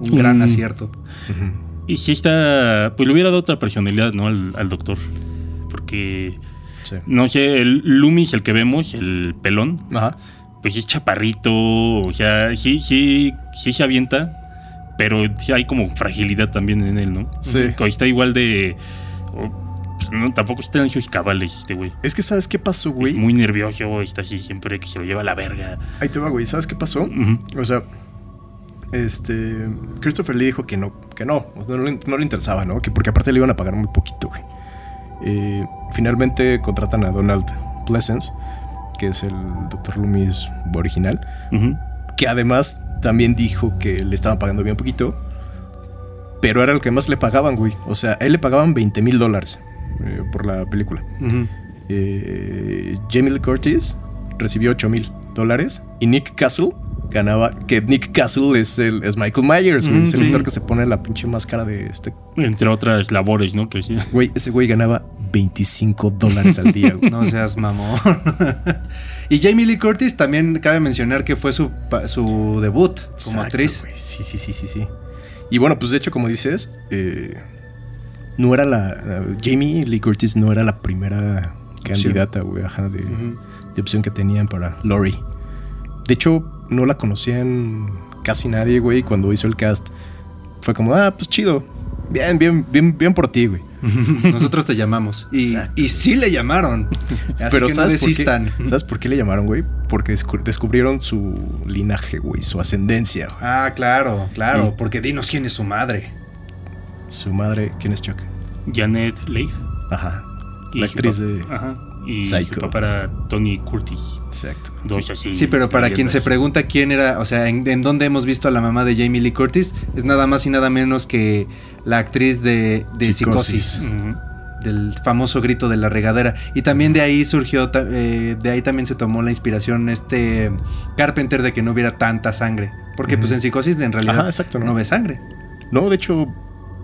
gran acierto. Ujú. y si está, pues le hubiera dado otra personalidad, ¿no? Al, al doctor. Porque, Sí. no sé, el Loomis, el que vemos, el pelón, Ajá. pues es chaparrito, o sea, sí, sí, sí se avienta, pero hay como fragilidad también en él, ¿no? Sí. Está igual de... pues, no, tampoco está en sus cabales este güey. Es que, ¿sabes qué pasó, güey? Es muy nervioso, está así siempre que se lo lleva a la verga. Ahí te va, güey. ¿Sabes qué pasó? O sea, este. Christopher Lee dijo que no, que no, no, le, no le interesaba, ¿no? Que porque aparte le iban a pagar muy poquito, güey. Eh, finalmente contratan a Donald Pleasence, que es el Dr. Loomis original, que además también dijo que le estaban pagando bien poquito, pero era lo que más le pagaban, güey. O sea, a él le pagaban 20 mil dólares eh, por la película. Eh, Jamie Lee Curtis recibió 8 mil dólares y Nick Castle ganaba. Que Nick Castle es, el, es Michael Myers, güey. Mm, es el sí. actor que se pone la pinche máscara de este. Entre otras labores, ¿no? Que sí. Güey, ese güey ganaba 25 dólares al día, güey. No seas mamón. y Jamie Lee Curtis también cabe mencionar que fue su, su debut como Exacto, actriz. güey. Sí, sí, sí, sí, sí. Y bueno, pues de hecho, como dices, eh, no era la. Jamie Lee Curtis no era la primera candidata, güey, ajá, de, de opción que tenían para Lori. De hecho, no la conocían casi nadie, güey. Cuando hizo el cast, fue como, ah, pues chido. Bien, bien, bien, bien por ti, güey. Nosotros te llamamos. Y, y sí le llamaron. Así Pero que no ¿sabes, por desistan. qué, ¿sabes por qué le llamaron, güey? Porque descu- descubrieron su linaje, güey, su ascendencia. güey. Ah, claro, claro. Y- Porque dinos quién es su madre. Su madre, ¿quién es Chuck? Janet Leigh. Ajá. La actriz de Ajá. Y Psycho. su papá era Tony Curtis. Exacto. Dos así. Sí, pero para quien se pregunta quién era, o sea, en, en dónde hemos visto a la mamá de Jamie Lee Curtis, es nada más y nada menos que la actriz de, de Psicosis. Del famoso grito de la regadera. Y también de ahí surgió, eh, de ahí también se tomó la inspiración este Carpenter de que no hubiera tanta sangre. Porque pues en Psicosis en realidad Ajá, exacto, ¿no? no ve sangre. No, de hecho,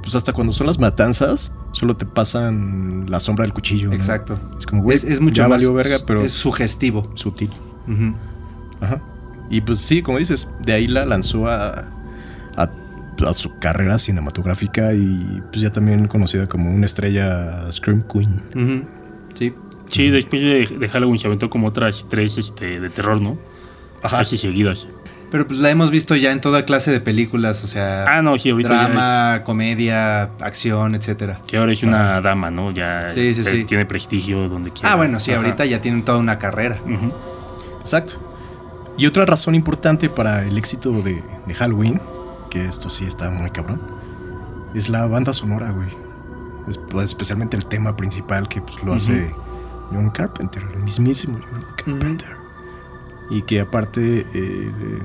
pues hasta cuando son las matanzas, solo te pasan la sombra del cuchillo. ¿no? Exacto. Es como, güey, Es, es mucho ya más valió verga, pero es sugestivo. sutil. Ujú. Ajá. Y pues sí, como dices, de ahí la lanzó a, a, a su carrera cinematográfica y pues ya también conocida como una estrella Scream Queen. Ujú. Sí. Sí, después de, de Halloween se aventó como otras tres este, de terror, ¿no? Ajá. Casi seguidas. Pero pues la hemos visto ya en toda clase de películas, o sea, Ah, no, sí, ahorita ya drama, comedia, acción, etcétera. Sí, ahora es una dama, ¿no? Ya Sí, sí, eh, sí. tiene prestigio donde quiera. Ah, bueno, sí, Ajá. ahorita ya tienen toda una carrera. Exacto. Y otra razón importante para el éxito de, de Halloween, que esto sí está muy cabrón, es la banda sonora, güey. Es- pues, especialmente el tema principal que pues, lo hace John Carpenter, el mismísimo John Carpenter. Y que aparte eh, eh,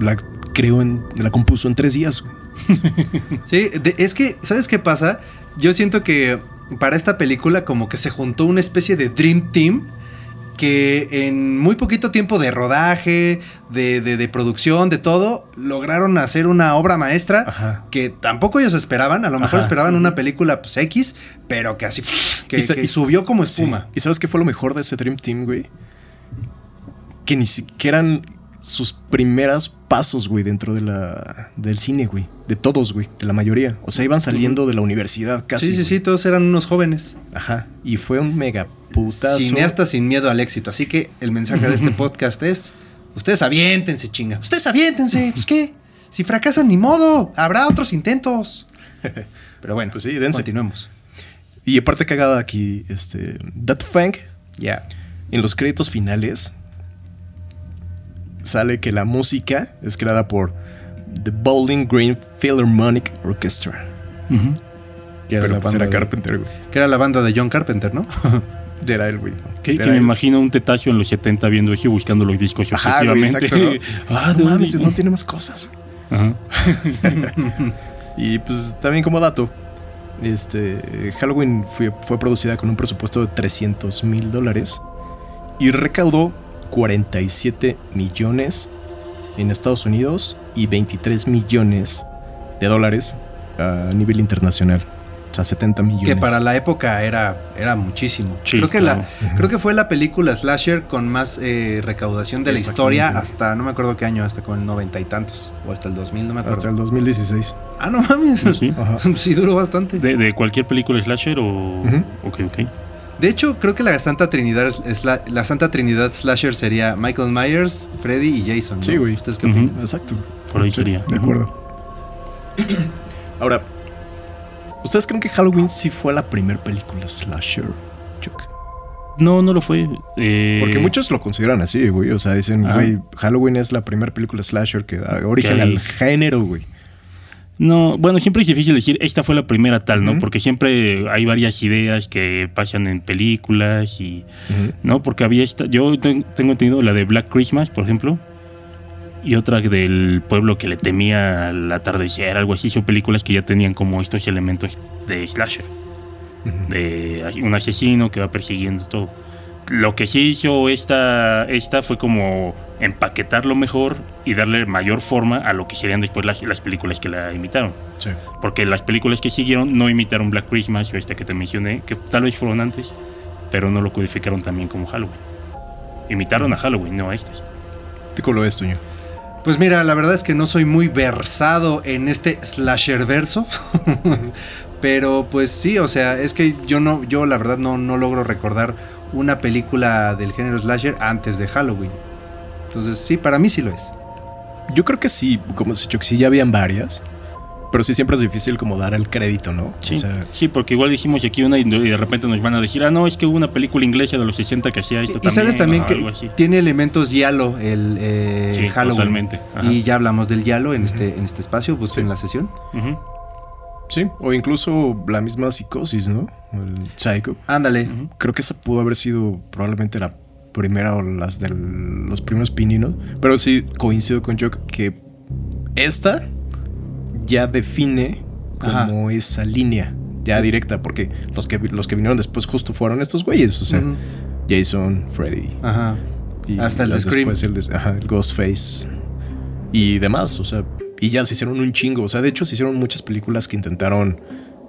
la creó en, la compuso en tres días. güey. Sí, de- es que, ¿sabes qué pasa? Yo siento que para esta película como que se juntó una especie de Dream Team que en muy poquito tiempo de rodaje, de, de- de producción, de todo, lograron hacer una obra maestra Ajá. que tampoco ellos esperaban. A lo mejor Ajá. esperaban una película pues, X, pero que así que, Y sa- que y- subió como Sí. espuma. ¿Y sabes qué fue lo mejor de ese Dream Team, güey? Que ni siquiera eran sus primeras pasos, güey, dentro de la, del cine, güey. De todos, güey. De la mayoría. O sea, iban saliendo de la universidad casi. sí, sí, güey. sí, todos eran unos jóvenes. Ajá. Y fue un mega putazo. Cineastas sin miedo al éxito. Así que el mensaje de este podcast es: Ustedes aviéntense, chinga. Ustedes aviéntense. Pues qué. Si fracasan, ni modo. Habrá otros intentos. Pero bueno, Pues sí, dense. continuemos. Y aparte cagada aquí, este. That Fang, Ya. en los créditos finales, sale que la música es creada por The Bowling Green Philharmonic Orchestra. Que era, Pero la pues banda era de- Carpenter, güey. que era la banda de John Carpenter, ¿no? Ya Era él, güey. Que, me él. imagino un tetacio en los 70 viendo eso y buscando los discos Ajá, güey, exacto, ¿no? ah, No tiene más cosas. Ajá. Y pues también como dato, este Halloween fue, fue producida con un presupuesto de 300 mil dólares y recaudó 47 millones en Estados Unidos y 23 millones de dólares a nivel internacional. O sea, 70 millones. Que para la época era, era muchísimo. Sí, creo, que claro. la, creo que fue la película Slasher con más eh, recaudación de la historia hasta, no me acuerdo qué año, hasta con el noventa y tantos. O hasta el 2000, no me acuerdo. Hasta el 2016. Ah, no mames. Sí, sí. Sí, duró bastante. De, ¿De, cualquier película slasher o...? Ujú. Ok, ok. Hecho, creo que la Santa Trinidad es- la, la Santa Trinidad Slasher sería Michael Myers, Freddy y Jason. ¿no? Sí, güey. ¿Ustedes qué opinan? Exacto. Por ahí Sí, sería. De acuerdo. Ahora, ¿ustedes creen que Halloween sí fue la primera película slasher? Chuck? No, no lo fue. Eh, Porque muchos lo consideran así, güey. O sea, dicen, Ah. güey, Halloween es la primera película slasher que da origen al género, güey. No, bueno, siempre es difícil decir esta fue la primera tal, ¿no? Porque siempre hay varias ideas que pasan en películas y. ¿No? Porque había esta. Yo ten- tengo entendido la de Black Christmas, por ejemplo. Y otra del pueblo que le temía al atardecer, algo así. Son películas que ya tenían como estos elementos de slasher. De un asesino que va persiguiendo todo. Lo que sí hizo esta, esta fue como empaquetarlo mejor y darle mayor forma a lo que serían después las, las películas que la imitaron. Sí. Porque las películas que siguieron no imitaron Black Christmas o esta que te mencioné, que tal vez fueron antes, pero no lo codificaron también como Halloween. Imitaron a Halloween, no a estas. ¿Tú lo ves, Toño? Pues mira, la verdad es que no soy muy versado en este slasher verso. Pero pues sí, o sea, es que yo no, yo la verdad no, no logro recordar una película del género slasher antes de Halloween. Entonces, sí, para mí sí lo es. Yo creo que sí, como se que sí ya habían varias. Pero sí siempre es difícil como dar el crédito, ¿no? Sí, O sea, sí, porque igual dijimos aquí una y de repente nos van a decir, ah, no, es que hubo una película inglesa de los 60 que hacía esto Y también. sabes también que tiene elementos giallo el eh, Sí, Halloween. totalmente. Ajá. Y ya hablamos del giallo en este, en este espacio, busquen Sí. la sesión. Sí, o incluso la misma psicosis, ¿no? El Psycho. Ándale. Creo que esa pudo haber sido probablemente la primera o las de los primeros pininos. Pero sí coincido con Jock que esta ya define como esa línea ya directa. Porque los que, los que vinieron después justo fueron estos güeyes. O sea. Jason, Freddy. Ajá. Y Hasta el Scream. el, ajá, el Ghostface. Y demás. O sea, y ya se hicieron un chingo. O sea, de hecho se hicieron muchas películas que intentaron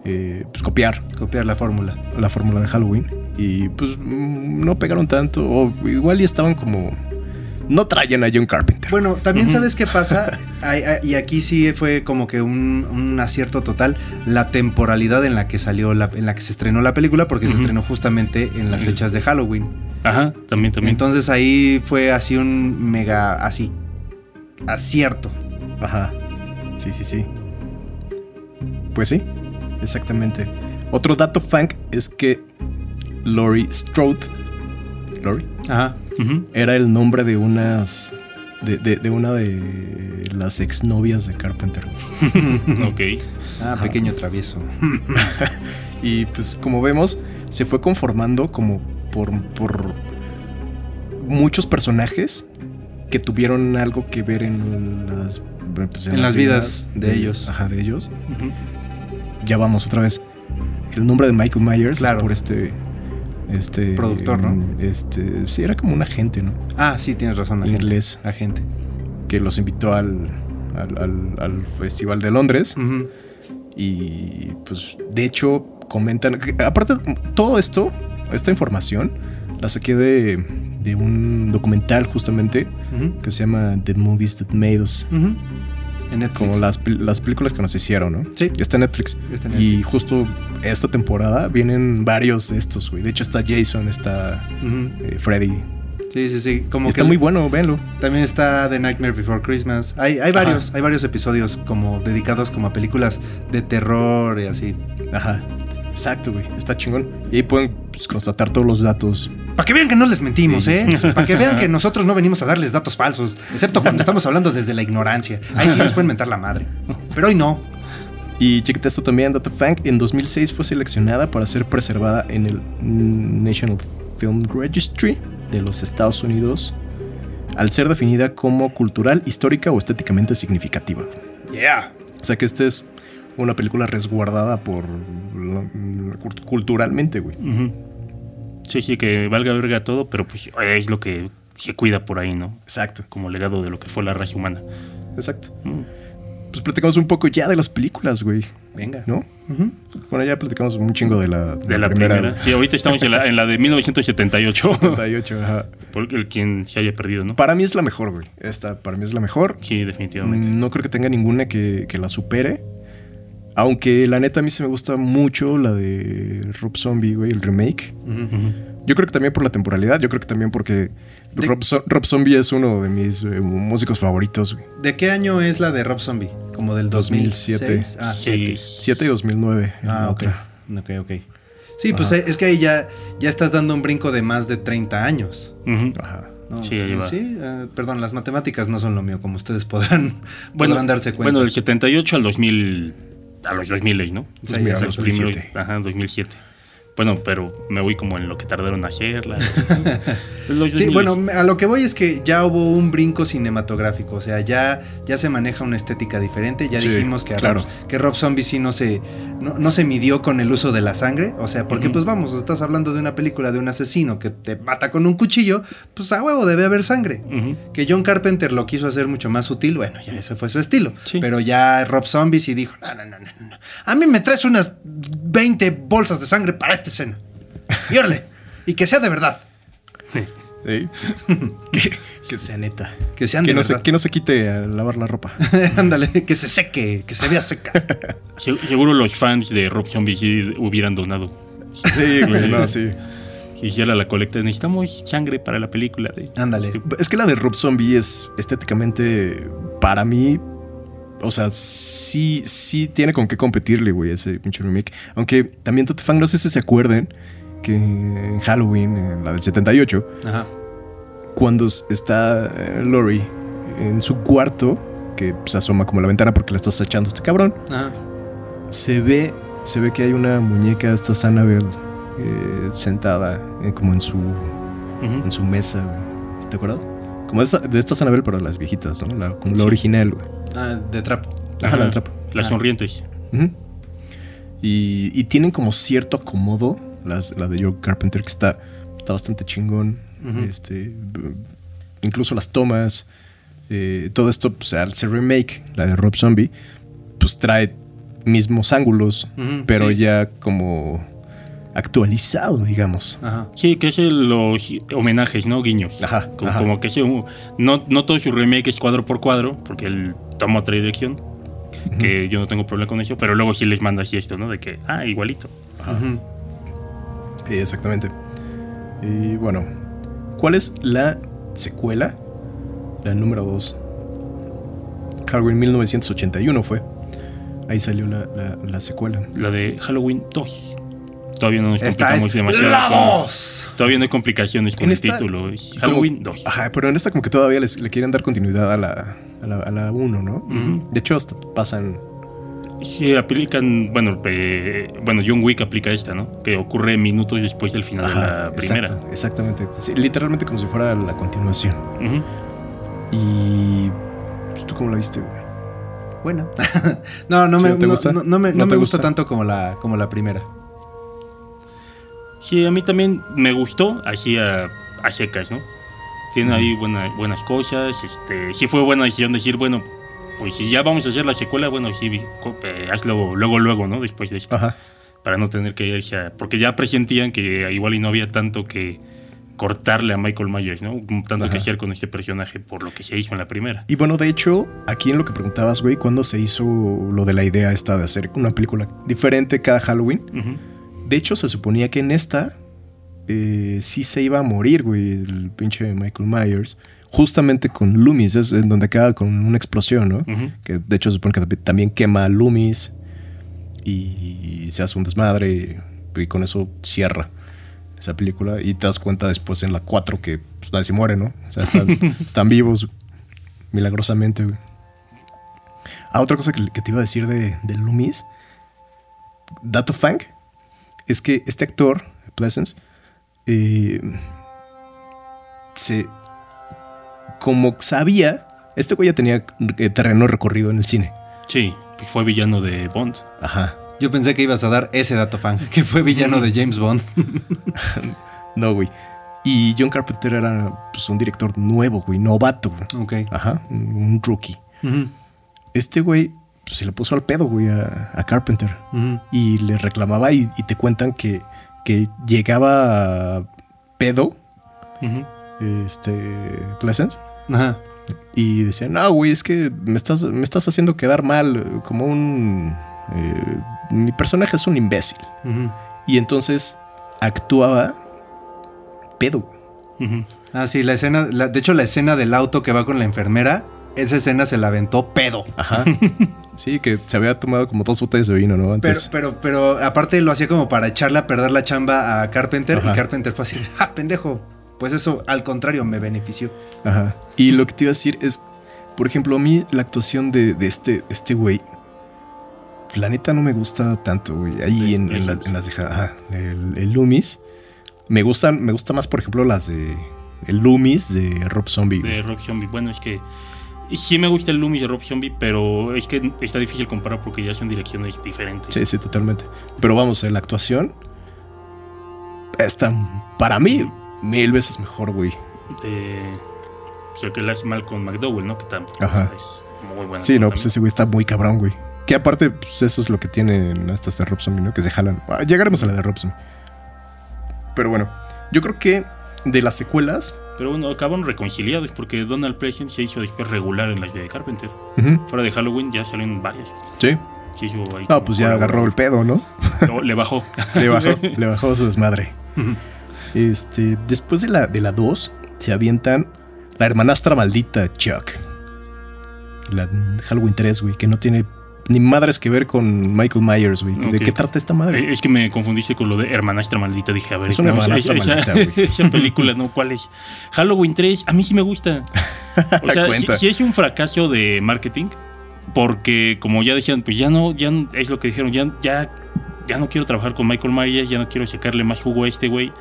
eh, pues, copiar Copiar la fórmula. la fórmula de Halloween y pues no pegaron tanto o igual y estaban como no traían a John Carpenter. Bueno, también sabes qué pasa, y aquí sí fue como que un, un acierto total, la temporalidad en la que salió, la, en la que se estrenó la película, porque se estrenó justamente en las fechas de Halloween. Ajá, también, también. Entonces ahí fue así un mega, así, acierto. Ajá. Sí, sí, sí. Pues sí, exactamente. Otro dato funk es que Laurie Strode Laurie Ajá. Era el nombre de unas de, de- de una de las exnovias de Carpenter. Ok. Ah, Ajá. pequeño travieso. Y pues como vemos, se fue conformando como por, por muchos personajes que tuvieron algo que ver en las, pues, En las vidas de ellos. Ajá, de ellos. Ya vamos otra vez. El nombre de Michael Myers Claro. es por este Este. Productor, ¿no? Este. Sí, era como un agente, ¿no? Ah, sí, tienes razón. Agente. Inglés. Agente. Que los invitó al, al, al- al Festival de Londres. Y pues, de hecho, comentan. Aparte, todo esto, esta información, la saqué de, de un documental justamente que se llama The Movies That Made Us. En Netflix. Como las, las películas que nos hicieron, ¿no? Sí. Está en Netflix. Está en Y justo esta temporada vienen varios de estos, güey. De hecho, está Jason, está eh, Freddy. Sí, sí, sí. Como está que muy bueno, véanlo. También está The Nightmare Before Christmas. Hay, hay varios, hay varios episodios como dedicados como a películas de terror y así. Ajá. Exacto, güey. Está chingón. Y ahí pueden pues, constatar todos los datos. Para que vean que no les mentimos, Sí. ¿eh? Para que vean que nosotros no venimos a darles datos falsos, excepto cuando estamos hablando desde la ignorancia. Ahí sí nos pueden mentar la madre. Pero hoy no. Y chequete esto también, Data Fang en 2006 fue seleccionada para ser preservada en el National Film Registry de los Estados Unidos al ser definida como cultural, histórica o estéticamente significativa. Yeah. O sea que esta es una película resguardada por culturalmente, güey. Ujú. Sí, sí, que valga verga todo, pero pues es lo que se cuida por ahí, ¿no? Exacto, Como legado de lo que fue la raza humana. exacto. Mm. Pues platicamos un poco ya de las películas, güey, Venga. ¿no? Bueno, ya platicamos un chingo de la, De la primera. Sí, ahorita estamos en la, en la de 1978. 78, ajá. Por el quien se haya perdido, ¿no? Para mí es la mejor, güey. Esta para mí es la mejor. Sí, definitivamente. No creo que tenga ninguna que, que la supere. Aunque la neta a mí se me gusta mucho la de Rob Zombie, güey, el remake. Yo creo que también por la temporalidad, yo creo que también porque Rob, Zo- Rob Zombie es uno de mis eh, músicos favoritos, güey. ¿De qué año es la de Rob Zombie? Como del 2007. 2007. Ah, Sí. 7 y 2009 en la Ah, ok. otra. Ok, ok. Sí, pues es que ahí ya, ya estás dando un brinco de más de 30 años. Ajá. ¿no? Sí, ahí va. Sí, ah, perdón, las matemáticas no son lo mío, como ustedes podrán, Bueno, podrán darse cuenta. bueno, del 78 al 2000, a los 2000, ¿no? Sí. Los 2007. primeros- ajá, 2007. Bueno, pero me voy como en lo que tardaron en hacerla. Los Sí, 2000. bueno, a lo que voy es que ya hubo un brinco cinematográfico, o sea, ya, ya se maneja una estética diferente, ya Sí, dijimos que, claro. Rob, que Rob Zombie sí no se, no, no se midió con el uso de la sangre, o sea, porque pues vamos, estás hablando de una película de un asesino que te mata con un cuchillo, pues a huevo debe haber sangre. Que John Carpenter lo quiso hacer mucho más sutil, bueno, ya ese fue su estilo. Sí. Pero ya Rob Zombie sí dijo, no, no, no, no, no. A mí me traes unas 20 bolsas de sangre para esta escena. Y órale, y que sea de verdad. Sí. que, que sea neta. Que sean Que de no, se, que no se quite a lavar la ropa. Ándale, que se seque, que se vea seca. Se- Seguro los fans de Rob Zombie sí hubieran donado. Sí, güey, no, sí. Si hiciera la colecta, necesitamos sangre para la película. Ándale. Es que la de Rob Zombie es estéticamente, para mí, o sea, sí, sí tiene con qué competirle, güey, ese pinche remake. Aunque también Fan, no sé si se acuerden que en Halloween, en la del 78, Ajá. cuando está eh, Lori en su cuarto, que se asoma como la ventana porque le estás echando este cabrón, Ajá. se ve, se ve que hay una muñeca, esta Annabelle, eh, sentada eh, como en su en su mesa, güey. ¿Te acuerdas? Como de, esta, de estas pero las viejitas, ¿no? La, como la Sí. original, güey. Ah, de trap. Ajá, la de trapo. Las Ah. sonrientes. Y, y tienen como cierto acomodo, las, la de Joe Carpenter, que está, está bastante chingón. Este, incluso las tomas, eh, todo esto, pues, al ser remake, la de Rob Zombie, pues trae mismos ángulos, pero sí. ya como actualizado, digamos. Ajá. Sí, que es los homenajes, ¿no? Guiños. Ajá, Como, ajá. como que ese, uh, no, no todo su remake es cuadro por cuadro, porque él toma otra dirección. Que yo no tengo problema con eso, pero luego sí les manda así esto, ¿no? De que, ah, igualito. Eh, Exactamente. Y bueno, ¿cuál es la secuela? La número 2. Halloween 1981 fue. Ahí salió la, la- la secuela. La de Halloween 2. Todavía no nos complicamos es demasiado. la con-. Todavía no hay complicaciones con En el esta, título. Es Como- Halloween 2. Ajá, pero en esta como que todavía les, le quieren dar continuidad a la, a la, a la 1, ¿no? De hecho, hasta pasan... Sí, aplican, bueno, eh, bueno, John Wick aplica esta, ¿no? Que ocurre minutos después del final de la primera. exacto, exactamente. Sí, literalmente como si fuera la continuación. Y... pues, ¿Tú cómo la viste, güey? Buena. no, no ¿Sí, me, no no- gusta? no- no me, ¿No me gusta gusta? tanto como la, como la primera. Sí, a mí también me gustó, así a, a secas, ¿no? Tiene ahí buena- buenas cosas. Este, sí fue buena decisión decir, bueno, pues si ya vamos a hacer la secuela, bueno, sí, eh, hazlo luego, luego, ¿no? Después de esto. Ajá. Para no tener que irse a- Porque ya presentían que igual y no había tanto que cortarle a Michael Myers, ¿no? Tanto que Ajá. hacer con este personaje por lo que se hizo en la primera. Y bueno, de hecho, aquí en lo que preguntabas, güey, ¿cuándo se hizo lo de la idea esta de hacer una película diferente cada Halloween? Ujú. De hecho, se suponía que en esta eh, sí se iba a morir, güey, el pinche Michael Myers. Justamente con Loomis, es en donde queda con una explosión, ¿no? Que de hecho se supone que tambi- también quema a Loomis y se hace un desmadre y, y con eso cierra esa película. Y te das cuenta después en la 4 que pues, nadie se muere, ¿no? O sea, están, están vivos milagrosamente, güey. Ah, otra cosa que, que te iba a decir de, de Loomis, dato fang, es que este actor, Pleasance, eh, se. Como sabía, este güey ya tenía eh, terreno recorrido en el cine. Sí, pues fue villano de Bond. Ajá. Yo pensé que ibas a dar ese dato fan, que fue villano de James Bond. No, güey. Y John Carpenter era pues, un director nuevo, güey, novato. güey. ok. Ajá, un rookie. Este güey pues, se le puso al pedo, güey, a, a Carpenter. Y le reclamaba y, y te cuentan que, que llegaba pedo, Ujú. este, Pleasance. Ajá. Y decía, no, güey, es que me estás, me estás haciendo quedar mal, como un... eh, mi personaje es un imbécil. Y entonces actuaba pedo. Ujú. Ah, sí, la escena, la- de hecho la escena del auto que va con la enfermera, esa escena se la aventó pedo. Ajá. sí, que se había tomado como dos botellas de vino, ¿no? Pero, Antes. pero, pero aparte lo hacía como para echarle a perder la chamba a Carpenter Ajá. y Carpenter fue así, ¡ja, pendejo! Pues eso, al contrario, me benefició. Ajá. Y lo que te iba a decir es, por ejemplo, a mí la actuación de, de este, este güey, la neta no me gusta tanto, güey. Ahí en, en, la- Pleasance. en las de, ajá, el, el Loomis. Me gustan, me gusta más, por ejemplo, las de el Loomis de Rob Zombie. de Rob Zombie. Bueno, es que sí me gusta el Loomis de Rob Zombie, pero es que está difícil comparar porque ya son direcciones diferentes. Sí, sí, totalmente. Pero vamos, la actuación está para mí mil veces mejor, güey. De, pues, el que le hace mal con McDowell, ¿no? Que tampoco Ajá. es muy bueno. Sí, no, pues ese güey está muy cabrón, güey. Que aparte, pues eso es lo que tienen estas de Rob Zombie, ¿no? Que se jalan. Ah, llegaremos a la de Rob Zombie. Pero bueno, yo creo que de las secuelas. Pero bueno, acaban reconciliados porque Donald Pleasence se hizo después regular en las de Carpenter. Fuera de Halloween ya salieron varias. Sí. Se hizo ahí Ah, como pues ya agarró el pedo, ¿no? No, le bajó. Le bajó, le bajó su desmadre. Este, después de la de la 2, se avientan la hermanastra maldita Chuck. La Halloween 3, güey, que no tiene ni madres que ver con Michael Myers, güey. ¿De qué trata esta madre? Eh, Es que me confundiste con lo de Hermanastra Maldita. Dije, a ver, Es una no, esa- hermanastra esa, maldita, güey. esa película, ¿no? ¿Cuál es? Halloween 3, a mí sí me gusta. O sea, sí es un fracaso de marketing. Porque, como ya decían, pues ya no, ya no- es lo que dijeron, ya, ya, ya no quiero trabajar con Michael Myers, ya no quiero sacarle más jugo a este güey.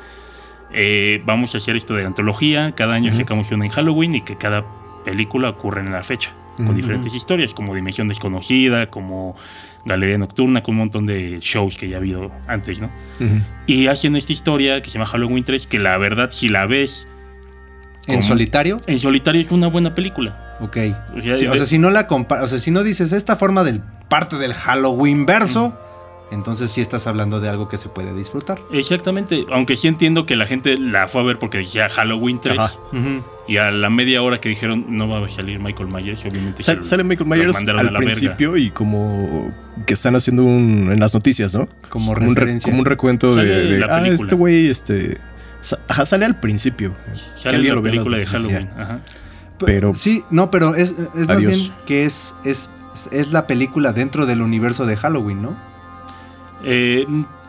Eh, vamos a hacer esto de antología. Cada año Ujú. sacamos una en Halloween y que cada película ocurre en la fecha. Con Ujú. diferentes historias, como Dimensión Desconocida, como Galería Nocturna, con un montón de shows que ya ha habido antes, ¿no? Y hacen esta historia que se llama Halloween 3, que la verdad, si la ves ¿En solitario? en solitario, es una buena película. Ok. O sea, Sí, o de- sea, si no la compa- o sea, si no dices esta forma del parte del Halloween verso, entonces sí estás hablando de algo que se puede disfrutar. Exactamente, aunque sí entiendo que la gente la fue a ver porque decía Halloween 3 Ajá. Y a la media hora que dijeron no va a salir Michael Myers, obviamente Sal- sale Michael Myers al verga. principio y como que están haciendo un en las noticias, ¿no? Como un, re- referencia. como un recuento de, Sale de, la ah, película. este güey, este, ajá, sale al principio. Sale la lo película de Halloween. Ajá. Pero- Sí, no, pero es, es más bien que es, es, es la película dentro del universo de Halloween, ¿no? Eh,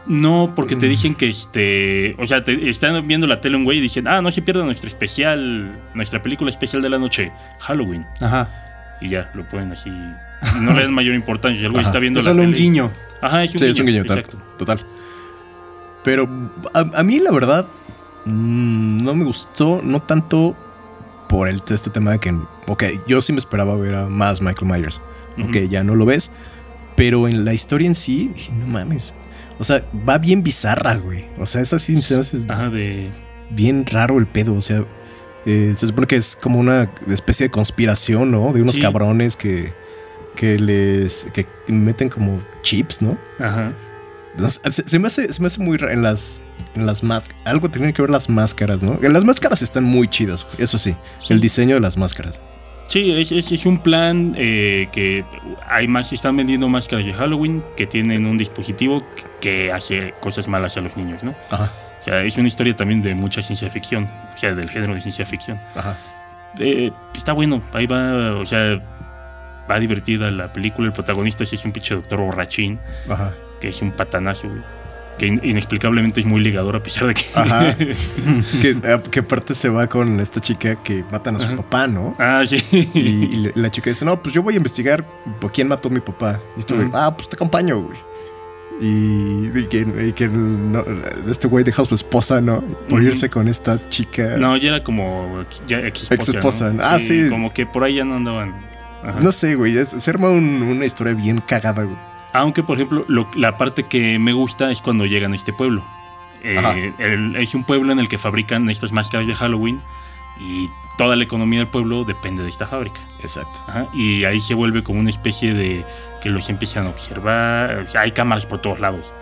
no, porque Mm. te dicen que este. O sea, te están viendo la tele un güey y dicen, ah, no se pierda nuestro especial, nuestra película especial de la noche, Halloween. Ajá. Y ya, lo pueden así. No le dan mayor importancia. El güey Ajá. está viendo Es la solo un tele guiño. Ajá, es un Sí, guiño. es un guiño, Exacto. total. Pero a, a mí la verdad mm, no me gustó, no tanto por el, este tema de que, ok, yo sí me esperaba ver a más Michael Myers. Ok, ya no lo ves. Pero en la historia en sí, dije, no mames. O sea, va bien bizarra, güey. O sea, es así, se hace de. bien raro el pedo. O sea, eh, se supone que es como una especie de conspiración, ¿no? De unos Sí. cabrones que, que les que meten como chips, ¿no? Ajá. Se, se me hace, se me hace muy raro en las, en las máscaras. Algo tiene que ver las máscaras, ¿no? Las máscaras están muy chidas, güey, eso sí. Sí. El diseño de las máscaras. Sí, es, es- es un plan eh, que hay más, están vendiendo máscaras de Halloween que tienen un dispositivo que hace cosas malas a los niños, ¿no? Ajá, O sea, es una historia también de mucha ciencia ficción, o sea, del género de ciencia ficción. ajá. Eh, está bueno, ahí va, o sea, va divertida la película. El protagonista es un pinche doctor borrachín, Ajá. que es un patanazo, güey, que in- inexplicablemente es muy ligador a pesar de que... Ajá. que, eh, que aparte se va con esta chica que matan a su Ajá. papá, ¿no? ah, sí. Y, la chica dice, no, pues yo voy a investigar por quién mató a mi papá. Y este güey, ah, pues te acompaño, güey. Y, y que, y que no, este güey deja a su esposa, ¿no? Por irse con esta chica. No, ya era como ex- esposa. Ah, sí. Como que por ahí ya no andaban. Ajá. No sé, güey. es- Se arma un- una historia bien cagada, güey. Aunque, por ejemplo, lo- la parte que me gusta es cuando llegan a este pueblo. Eh, el- es un pueblo en el que fabrican estas máscaras de Halloween y toda la economía del pueblo depende de esta fábrica. Exacto. Ajá, Y ahí se vuelve como una especie de que los empiezan a observar. O sea, hay cámaras por todos lados.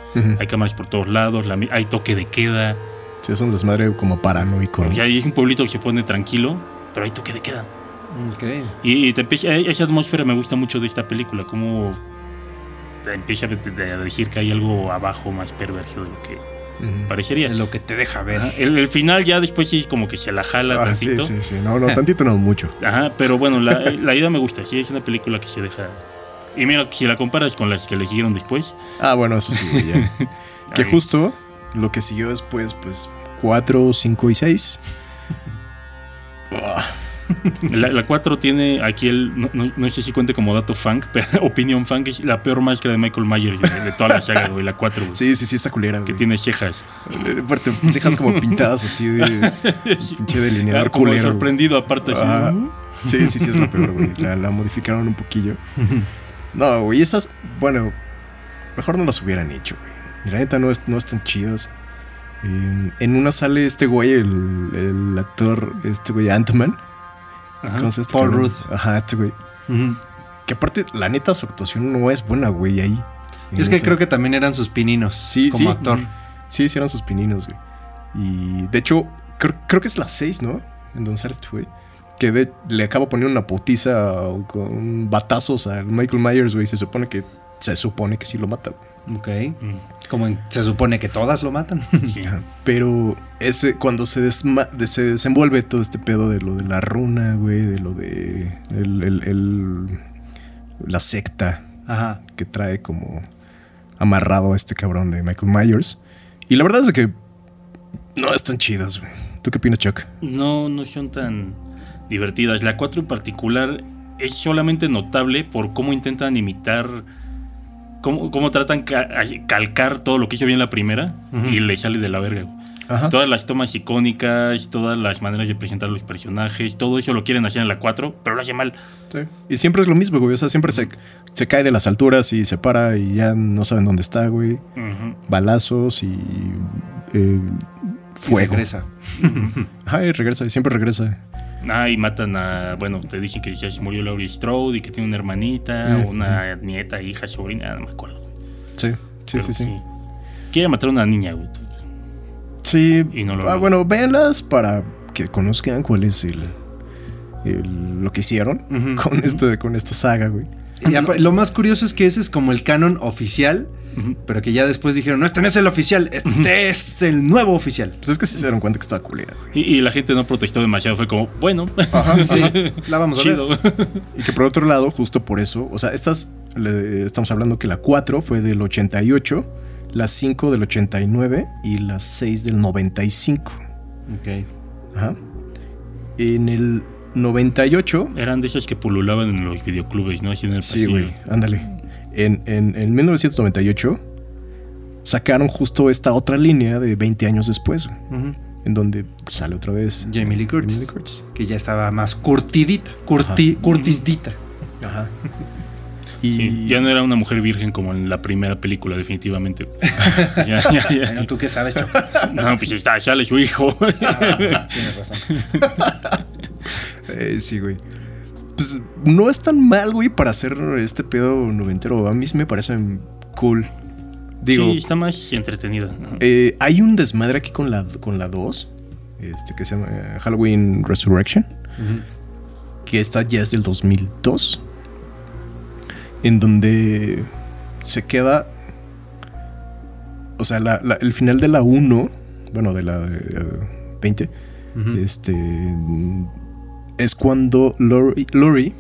Hay cámaras por todos lados. la hay toque de queda. Sí, es un desmadre como paranoico. ¿no? O sea, ahí es un pueblito que se pone tranquilo, pero hay toque de queda. Ok. Y, y te empieza, e- esa atmósfera me gusta mucho de esta película, como te empieza a de- a decir que hay algo abajo más perverso de lo que parecería. De lo que te deja ver. Ajá, El, el final ya después sí como que se la jala Ah, sí, tantito. sí, sí. No, no, tantito no, mucho. Ajá, pero bueno, la, la idea me gusta, sí, es una película que se deja... Y mira, si la comparas con las que le siguieron después, Ah, bueno, eso sí, ya. que justo lo que siguió después, pues 4, 5 y 6. La, la 4 tiene aquí el. No, no- no sé si cuente como dato funk, pero opinión funk es la peor máscara de Michael Myers de, de toda la saga, güey. La 4, güey. Sí, sí, sí, está culera, Que güey. tiene cejas. Eh, Aparte, cejas como pintadas así de pinche delineador Ah, como culero. güey. sorprendido aparte. así. Sí, sí, sí, es lo peor, güey. La, la modificaron un poquillo. No, güey, esas, bueno, mejor no las hubieran hecho, güey. Y La neta no, es, no están chidas. En, en una sale este güey, el, el actor, este güey, Ant-Man. Ajá. ¿Cómo se llama este Paul? Rudd. Ajá, este güey. Que aparte, la neta, su actuación no es buena, güey, ahí. Y es que creo que también eran sus pininos Sí, como sí. actor. Sí, sí eran sus pininos, güey. Y de hecho, creo, creo que es la 6, ¿no? En sale este güey. Que de- le acaba poniendo una putiza o con batazos al Michael Myers, güey. Se supone que se supone que sí lo mata, güey. Ok. Mm, Como en- se supone que todas lo matan. sí. Pero ese, cuando se, desma- de- se desenvuelve todo este pedo de lo de la runa, güey, de lo de el- el- el- la secta Ajá. que trae como amarrado a este cabrón de Michael Myers. Y la verdad es que no están chidas, güey. ¿Tú qué opinas, Chuck? No, no son tan divertidas. La 4 en particular es solamente notable por cómo intentan imitar. Cómo, cómo tratan calcar todo lo que hizo bien la primera y le sale de la verga. güey. Ajá. Todas las tomas icónicas, todas las maneras de presentar los personajes, todo eso lo quieren hacer en la 4, pero lo hace mal. Sí. Y siempre es lo mismo, güey. O sea, siempre se, se cae de las alturas y se para y ya no saben dónde está, güey. Ujú. Balazos y eh, Y fuego. regresa. Ajá, y regresa, y siempre regresa. Ah, y matan a. Bueno, te dicen que ya se murió Laurie Strode y que tiene una hermanita, una nieta, hija, sobrina, no me acuerdo. Sí, sí, Pero sí, sí. Quiere matar a una niña, güey. Sí. Y no lo ah, bueno, véanlas para que conozcan cuál es el, el- lo que hicieron con, este, con esta saga, güey. Y lo más curioso es que ese es como el canon oficial, Pero que ya después dijeron, no, este no es el oficial, este es el nuevo oficial. Pues es que sí se dieron cuenta que estaba culera. Y, y la gente no protestó demasiado, fue como, bueno, Ajá, Sí, ajá. la vamos a chido. ver. Y que por otro lado, justo por eso, o sea, estas, le- estamos hablando que la 4 fue del 88, la 5 del 89 y la 6 del 95. Ok. Ajá. En el 98, Eran de esas que pululaban en los videoclubes, ¿no? Así en el sí, pasillo. güey, ándale. En, en, en 1998 sacaron justo esta otra línea de 20 años después, en donde sale otra vez Jamie Lee Curtis. Jamie Lee Curtis. Que ya estaba más curtidita, curti, Ajá. curtisdita. Ajá. Y Sí, ya no era una mujer virgen como en la primera película, definitivamente. ya, ya, ya. Bueno, ¿Tú qué sabes, Choco? No, pues está, sale su hijo. Tienes razón. Eh, sí, güey. Pues no es tan mal, güey, para hacer este pedo noventero. A mí me parece cool. Digo, sí, está más entretenida. Ajá. eh, hay un desmadre aquí con la, con la 2, este, que se llama eh, Halloween Resurrection, que esta ya es del 2002, en donde se queda, o sea, la- la- el final de la 1, bueno, de la eh, 20, Ujú. este es cuando Lori, Lori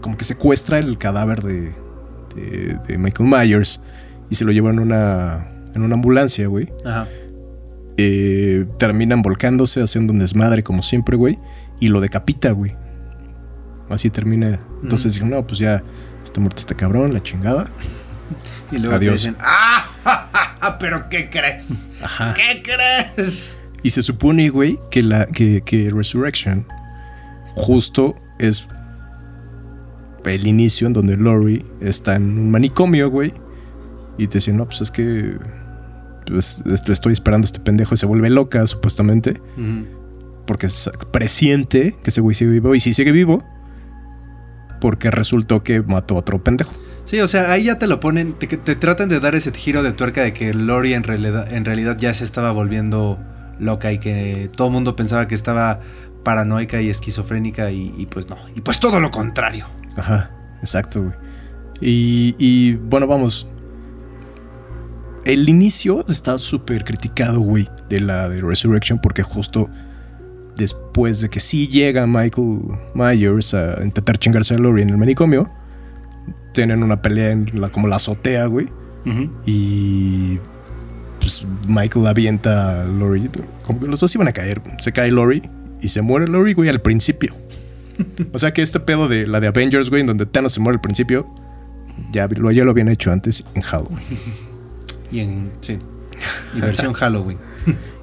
como que secuestra el cadáver de, de- de Michael Myers y se lo lleva en una en una ambulancia, güey. Ajá. Eh, terminan volcándose, haciendo un desmadre como siempre, güey, y lo decapita, güey. Así termina. Entonces dijeron, no, pues ya está muerto este cabrón, la chingada. Y luego te Adiós. dicen, ¡ah! ja, ja, ja, ¿Pero qué crees? Ajá. ¿Qué crees? Y se supone, güey, que la que, que Resurrection justo es el inicio en donde Lori está en un manicomio, güey. Y te dicen, no, pues es que pues, estoy esperando a este pendejo y se vuelve loca, supuestamente. Porque s- presiente que ese güey sigue vivo. Y si sigue vivo, porque resultó que mató a otro pendejo. Sí, o sea, ahí ya te lo ponen, te, te tratan de dar ese giro de tuerca de que Lori en realidad, en realidad ya se estaba volviendo loca y que todo el mundo pensaba que estaba paranoica y esquizofrénica y, y pues no. Y pues todo lo contrario. Ajá, exacto, güey. Y, y, bueno, vamos. El inicio está súper criticado, güey, de la de Resurrection, porque justo después de que sí llega Michael Myers a intentar chingarse a Lori en el manicomio, tienen una pelea en la, como la azotea, güey, y pues Michael avienta a Lori, como que los dos iban a caer, se cae Lori y se muere Lori, güey, al principio. O sea que este pedo de la de Avengers, güey, en donde Thanos se muere al principio, ya lo, ya lo habían hecho antes en Halloween. Y en, sí. Y versión Halloween.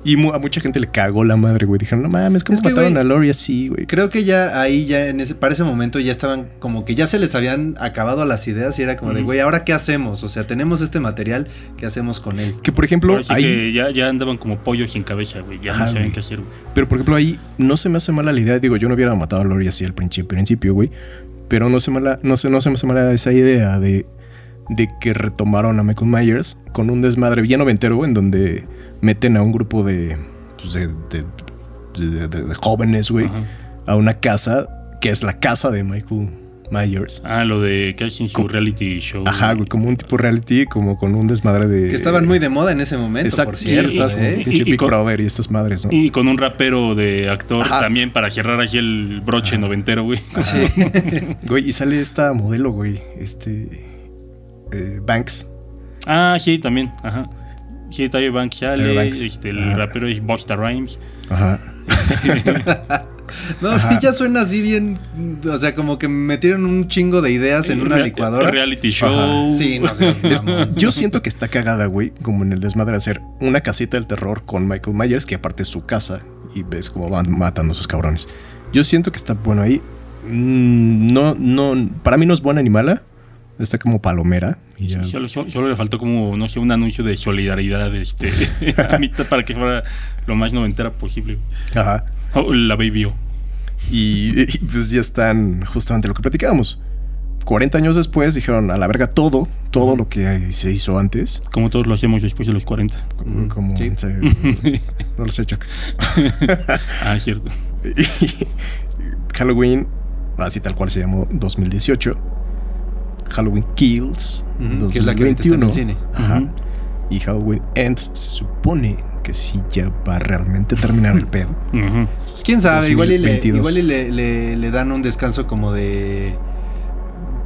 Y mu- a mucha gente le cagó la madre, güey. Dijeron, no mames, ¿cómo Es que, mataron a Lori así, güey? Creo que ya ahí, ya en ese, para ese momento ya estaban como que ya se les habían acabado las ideas y era como de, güey, ¿ahora qué hacemos? O sea, tenemos este material, ¿qué hacemos con él? Que por ejemplo, ahí. que ya, ya andaban como pollos sin cabeza, güey. Ya Ajá, no sabían qué hacer, güey. Pero por ejemplo, ahí no se me hace mala la idea. Digo, yo no hubiera matado a Lori así al principio, principio güey. Pero no se, mala, no, se, no se me hace mala esa idea de, de que retomaron a Michael Myers con un desmadre bien noventero en donde meten a un grupo de, pues, de, de- de- de- de jóvenes, güey, a una casa que es la casa de Michael Myers. Ah, lo de que hacen su reality show. Ajá, güey, como un tipo reality, como con un desmadre de. Que estaban muy de moda en ese momento, Exacto, por sí, cierto. estaba como ¿eh? pinche Y- y Big con- Brother y estas madres, ¿no? Y con un rapero de actor Ajá. también para cerrar así el broche noventero, güey. Sí. Güey, y sale esta modelo, güey, este. eh, Banks. Ah, sí, también. Ajá. Sí, Tyre Banks Tyra sale. Banks. Este, el Ajá. rapero es Busta Rhymes. Ajá. No, Ajá. sí, ya suena así bien. O sea, como que metieron un chingo de ideas en una Rea- licuadora. Reality show. Sí, no Es- mamón. yo siento que está cagada, güey, como en el desmadre de hacer una casita del terror con Michael Myers, que aparte es su casa, y ves cómo van matando a esos cabrones. Yo siento que está bueno ahí. Mm, No, no, para mí no es buena ni mala. Está como palomera. Y ya. Solo, solo- solo le faltó como, no sé, un anuncio de solidaridad este, a mitad para que fuera lo más noventera posible. Ajá. Oh, la Baby O. Y, y, pues ya están justamente lo que platicábamos. 40 años después dijeron a la verga todo, todo lo que se hizo antes. Como todos lo hacemos después de los 40. Como, como Sí. se- no lo sé, Chuck. ah, cierto. Halloween, así tal cual se llamó 2018. Halloween Kills, Ujú, que es la que está en el 2021. cine. Ajá. Y Halloween Ends se supone que sí ya va a realmente terminar el pedo. Pues quién sabe, igual y, le, 2022. igual y le, le- le dan un descanso como de.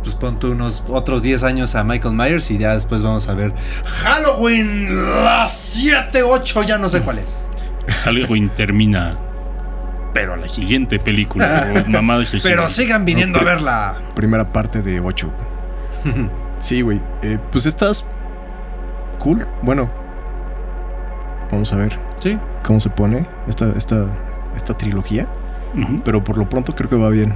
Pues pon tú unos otros 10 años a Michael Myers y ya después vamos a ver Halloween las 7, 8, ya no sé cuál es. Halloween termina. Pero la siguiente película. o mamadas así. Pero sigan viniendo a verla. Primera parte de 8. Sí, güey. Eh, pues estás cool. Bueno, vamos a ver Sí. cómo se pone esta, esta, esta trilogía. Pero por lo pronto creo que va bien.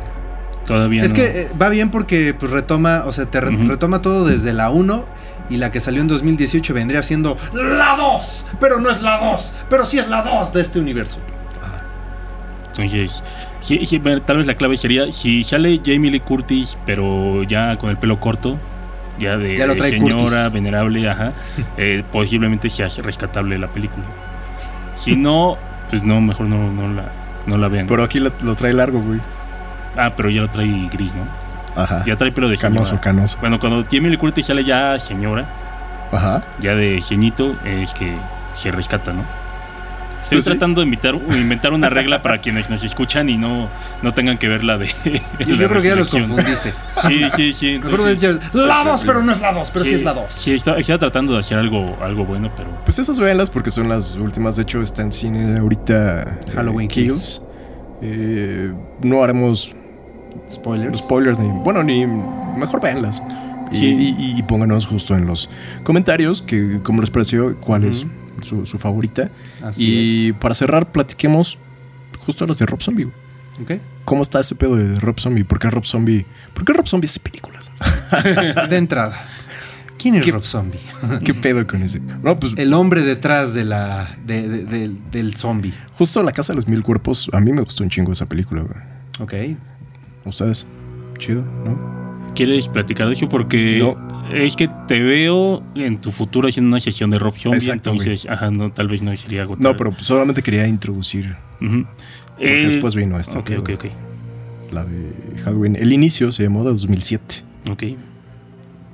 Todavía Es no. que eh, va bien porque pues, retoma, o sea, te re- retoma todo desde la 1 y la que salió en 2018 vendría siendo la 2, pero no es la 2, pero sí es la 2 de este universo. Entonces, sí, sí, bueno, tal vez la clave sería si sale Jamie Lee Curtis, pero ya con el pelo corto, ya de, Ya lo de trae señora Curtis. venerable, ajá, eh, posiblemente sea rescatable la película. Si no, pues no, mejor no, no la, no la vean. Pero aquí lo, lo trae largo, güey. ah, pero ya lo trae gris, ¿no? Ajá. Ya trae pelo de señora. Canoso, canoso. Bueno, cuando Jamie Lee Curtis sale ya señora, Ajá. ya de ceñito, es que se rescata, ¿no? Estoy Pues sí. tratando de inventar, inventar una regla para quienes nos escuchan y no, no tengan que ver la de. Yo, yo creo que ya los confundiste. Sí, sí, sí. Entonces- la 2, pero no es la 2, pero sí, sí, es la 2. Sí, está- estaba tratando de hacer algo, algo bueno, pero. Pues esas véanlas porque son las últimas. De hecho, está en cine ahorita. eh, Halloween Kills. Eh, no haremos Spoilers. spoilers ni. Bueno, ni. Mejor véanlas. Y, Sí. y- y pónganos justo en los comentarios que cómo les pareció, cuál es su, su favorita. Así y para cerrar, platiquemos justo las de Rob Zombie. es. ¿Cómo está ese pedo de Rob Zombie? ¿Por qué Rob Zombie? ¿Por qué Rob Zombie hace películas? De entrada. ¿Quién es ¿Qué- Rob Zombie? ¿Qué pedo con ese? No, pues El hombre detrás de la, de- de- del- del zombie. justo La Casa de los Mil Cuerpos, a mí me gustó un chingo esa película, güey. Ok. ¿Ustedes? Chido, ¿no? ¿Quieres platicar de eso? Porque No. Es que te veo en tu futuro haciendo una sesión de Rob Zombie. Entonces, ajá, no, tal vez no sería agotable. No, pero solamente quería introducir, porque Eh, después vino esta. Ok, ok, ok. La de Halloween. El inicio se llamó de 2007. Ok.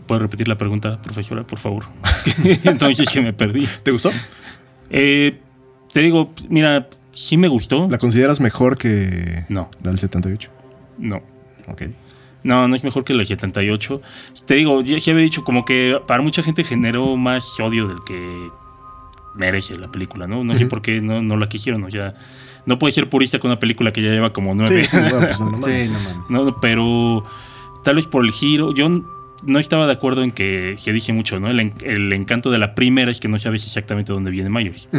¿Puedo repetir la pregunta, profesora, por favor? Entonces que me perdí. ¿Te gustó? Eh, te digo, mira, sí me gustó. ¿La consideras mejor que No, la del 78? no. Ok. No, no es mejor que la 78. Te digo, ya sí había dicho como que para mucha gente generó más odio del que merece la película, ¿no? No sé por qué no, no la quisieron, o sea, no puede ser purista con una película que ya lleva como nueve. Sí, sí, bueno, pues no mames. Sí, no mames. No, no, pero tal vez por el giro, yo no estaba de acuerdo en que se dice mucho, ¿no? El, el encanto de la primera es que no sabes exactamente dónde viene Myers.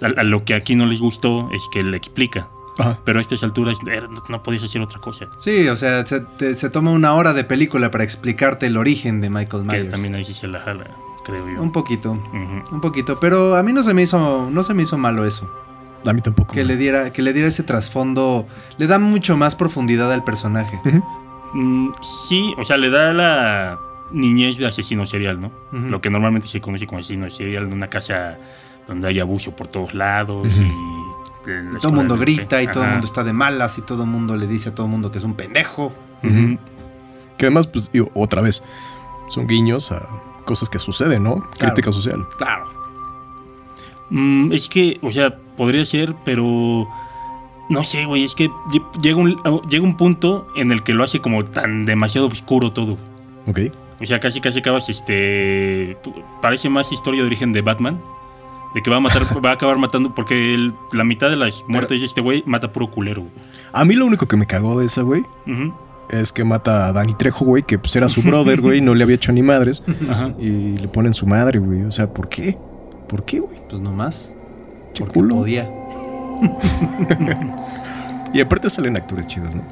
A lo que aquí no les gustó es que le explica, Ajá. pero a estas alturas eh, no, no podías hacer otra cosa. Sí, o sea, se, te- se toma una hora de película para explicarte el origen de Michael Que Myers. también ahí sí se la jala, creo yo. Un poquito, un poquito, pero a mí no se me hizo, no se me hizo malo eso. A mí tampoco. Que le diera, que le diera ese trasfondo, le da mucho más profundidad al personaje. Mm, sí, o sea, le da la niñez de asesino serial, ¿no? Lo que normalmente se conoce como asesino serial en una casa donde hay abuso por todos lados y... en la Todo el mundo grita y ajá. todo el mundo está de malas y todo el mundo le dice a todo el mundo que es un pendejo. Que además, pues, digo, otra vez, son guiños a cosas que suceden, ¿no? Crítica social. Claro. Mm, es que, o sea, podría ser, pero... No sé, güey, es que lle- llega un, llega un punto en el que lo hace como tan demasiado oscuro todo. Ok. O sea, casi casi acabas, este... Parece más historia de origen de Batman. De que va a matar, va a acabar matando, porque el- la mitad de las muertes de este güey mata puro culero. güey. A mí lo único que me cagó de esa, güey, es que mata a Danny Trejo, güey, que pues era su brother, güey, no le había hecho ni madres. Ajá. Y le ponen su madre, güey. O sea, ¿por qué? ¿Por qué, güey? Pues nomás. Porque culo. podía. Y aparte salen actores chidos, ¿no?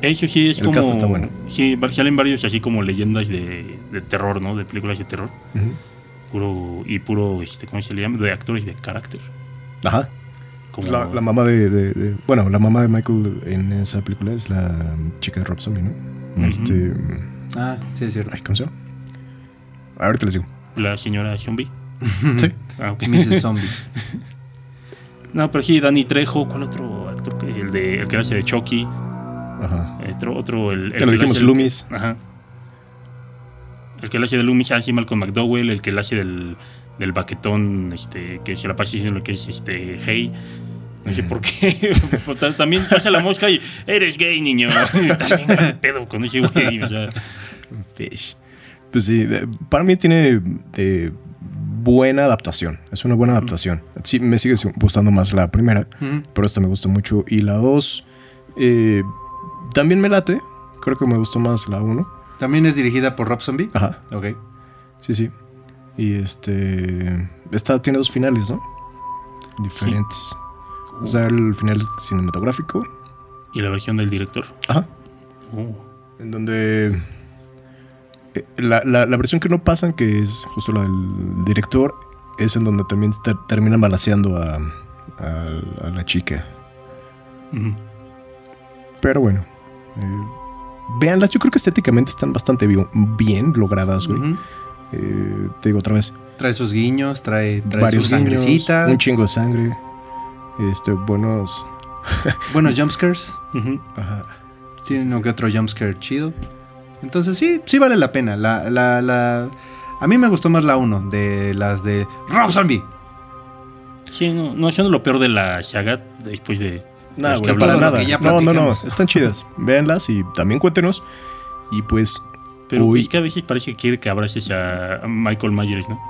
Eso sí es El como. cast está bueno. Sí, salen varios así como leyendas de, de terror, ¿no? De películas de terror. Ujú. Puro. Y puro, este, ¿cómo se le llama? De actores de carácter. Ajá. Como, La, la mamá de, de- de- Bueno, la mamá de Michael en esa película es la chica de Rob Zombie, ¿no? Este. Ah, sí es cierto. ay, ¿Cómo se llama? Ahorita les digo. la señora zombie. Sí. Ah, ok. Mrs. Zombie. No, pero sí, Danny Trejo. ¿Cuál otro actor? que- El, de, el que hace de Chucky. Ajá. Otro, otro el, el Ya lo que dijimos, el- Loomis. Ajá. El que hace de Loomis, sí, Malcolm McDowell, el que hace del, del baquetón, este, que se la pasa diciendo lo que es este Hey. No sé por qué. Ta- También pasa la mosca y eres gay, niño. También, ¿qué pedo con ese güey? O sea, Fish. Pues sí, para mí tiene eh, buena adaptación. Es una buena adaptación. Sí, me sigue gustando más la primera, pero esta me gusta mucho. Y la dos eh, también me late. Creo que me gustó más la uno. También es dirigida por Rob Zombie. Ajá, Ok. sí, sí. Y este. Esta tiene dos finales, ¿no? Diferentes. O sea, el final cinematográfico. y la versión del director. Ajá. Oh. En donde. eh, La, la- la versión que no pasan, que es justo la del director, es en donde también ter- terminan balaseando a, a- a la chica. Ujú. Pero bueno. eh, véanlas, yo creo que estéticamente están bastante bi- bien logradas, güey. Eh, te digo otra vez. Trae sus guiños, trae, trae varios su guiños, sangrecita, Un chingo de sangre. Este, buenos. buenos jumpscares. Ujú. Ajá. Tiene uno que otro jumpscare chido. Entonces sí, sí vale la pena. La, la, la... A mí me gustó más la 1 de las de Rob Zombie. Sí, no, no, siendo lo peor de la saga después de. Nada, las que güey, para nada. No, no, no. Están chidas. Véanlas y también cuéntenos. Y pues. Pero Uy. es que a veces parece que quiere que abraces a Michael Myers, ¿no?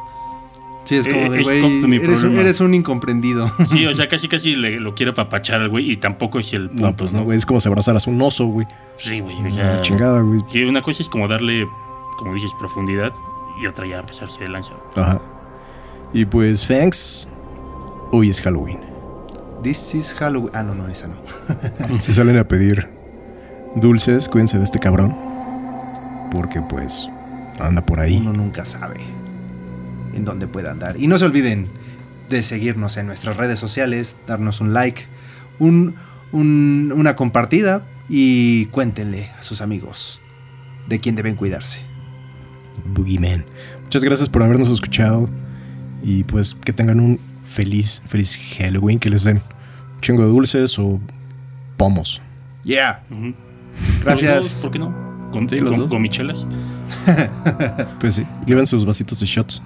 Sí, es como Eh, de, es güey, eres, un- problema. eres un incomprendido. Sí, o sea, casi casi le, lo quiere apapachar al güey y tampoco es el punto, No, pues no, güey. Es como si abrazaras un oso, güey. Sí, güey. O La sea, chingada, güey. sí, una cosa es como darle, como dices, profundidad y otra ya pasarse de lanza. Ajá. Y pues, thanks. Hoy es Halloween. This is Halloween. Ah, no, no, esa no. Si salen a pedir dulces, cuídense de este cabrón. Porque pues anda por ahí. Uno nunca sabe en dónde puede andar. Y no se olviden de seguirnos en nuestras redes sociales, darnos un like, un, un- una compartida y cuéntenle a sus amigos de quién deben cuidarse. Boogeyman. Muchas gracias por habernos escuchado. Y pues que tengan un feliz, feliz Halloween. Que les den chingo de dulces o pomos. Yeah. Ujú. Gracias. Los dos, ¿Por qué no? Con, Sí, los con- dos. gomichelas. Pues sí, lleven sus vasitos de shots.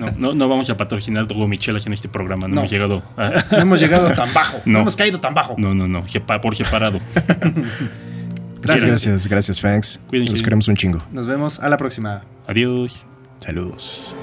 No, no, no vamos a patrocinar gomichelas en este programa. No, No. hemos llegado a- No hemos llegado tan bajo. No, No. hemos caído tan bajo. No, no, no. sepa- por separado. Gracias. Gracias, gracias, Fangs. Cuídense. Los queremos un chingo. Nos vemos a la próxima. Adiós. Saludos.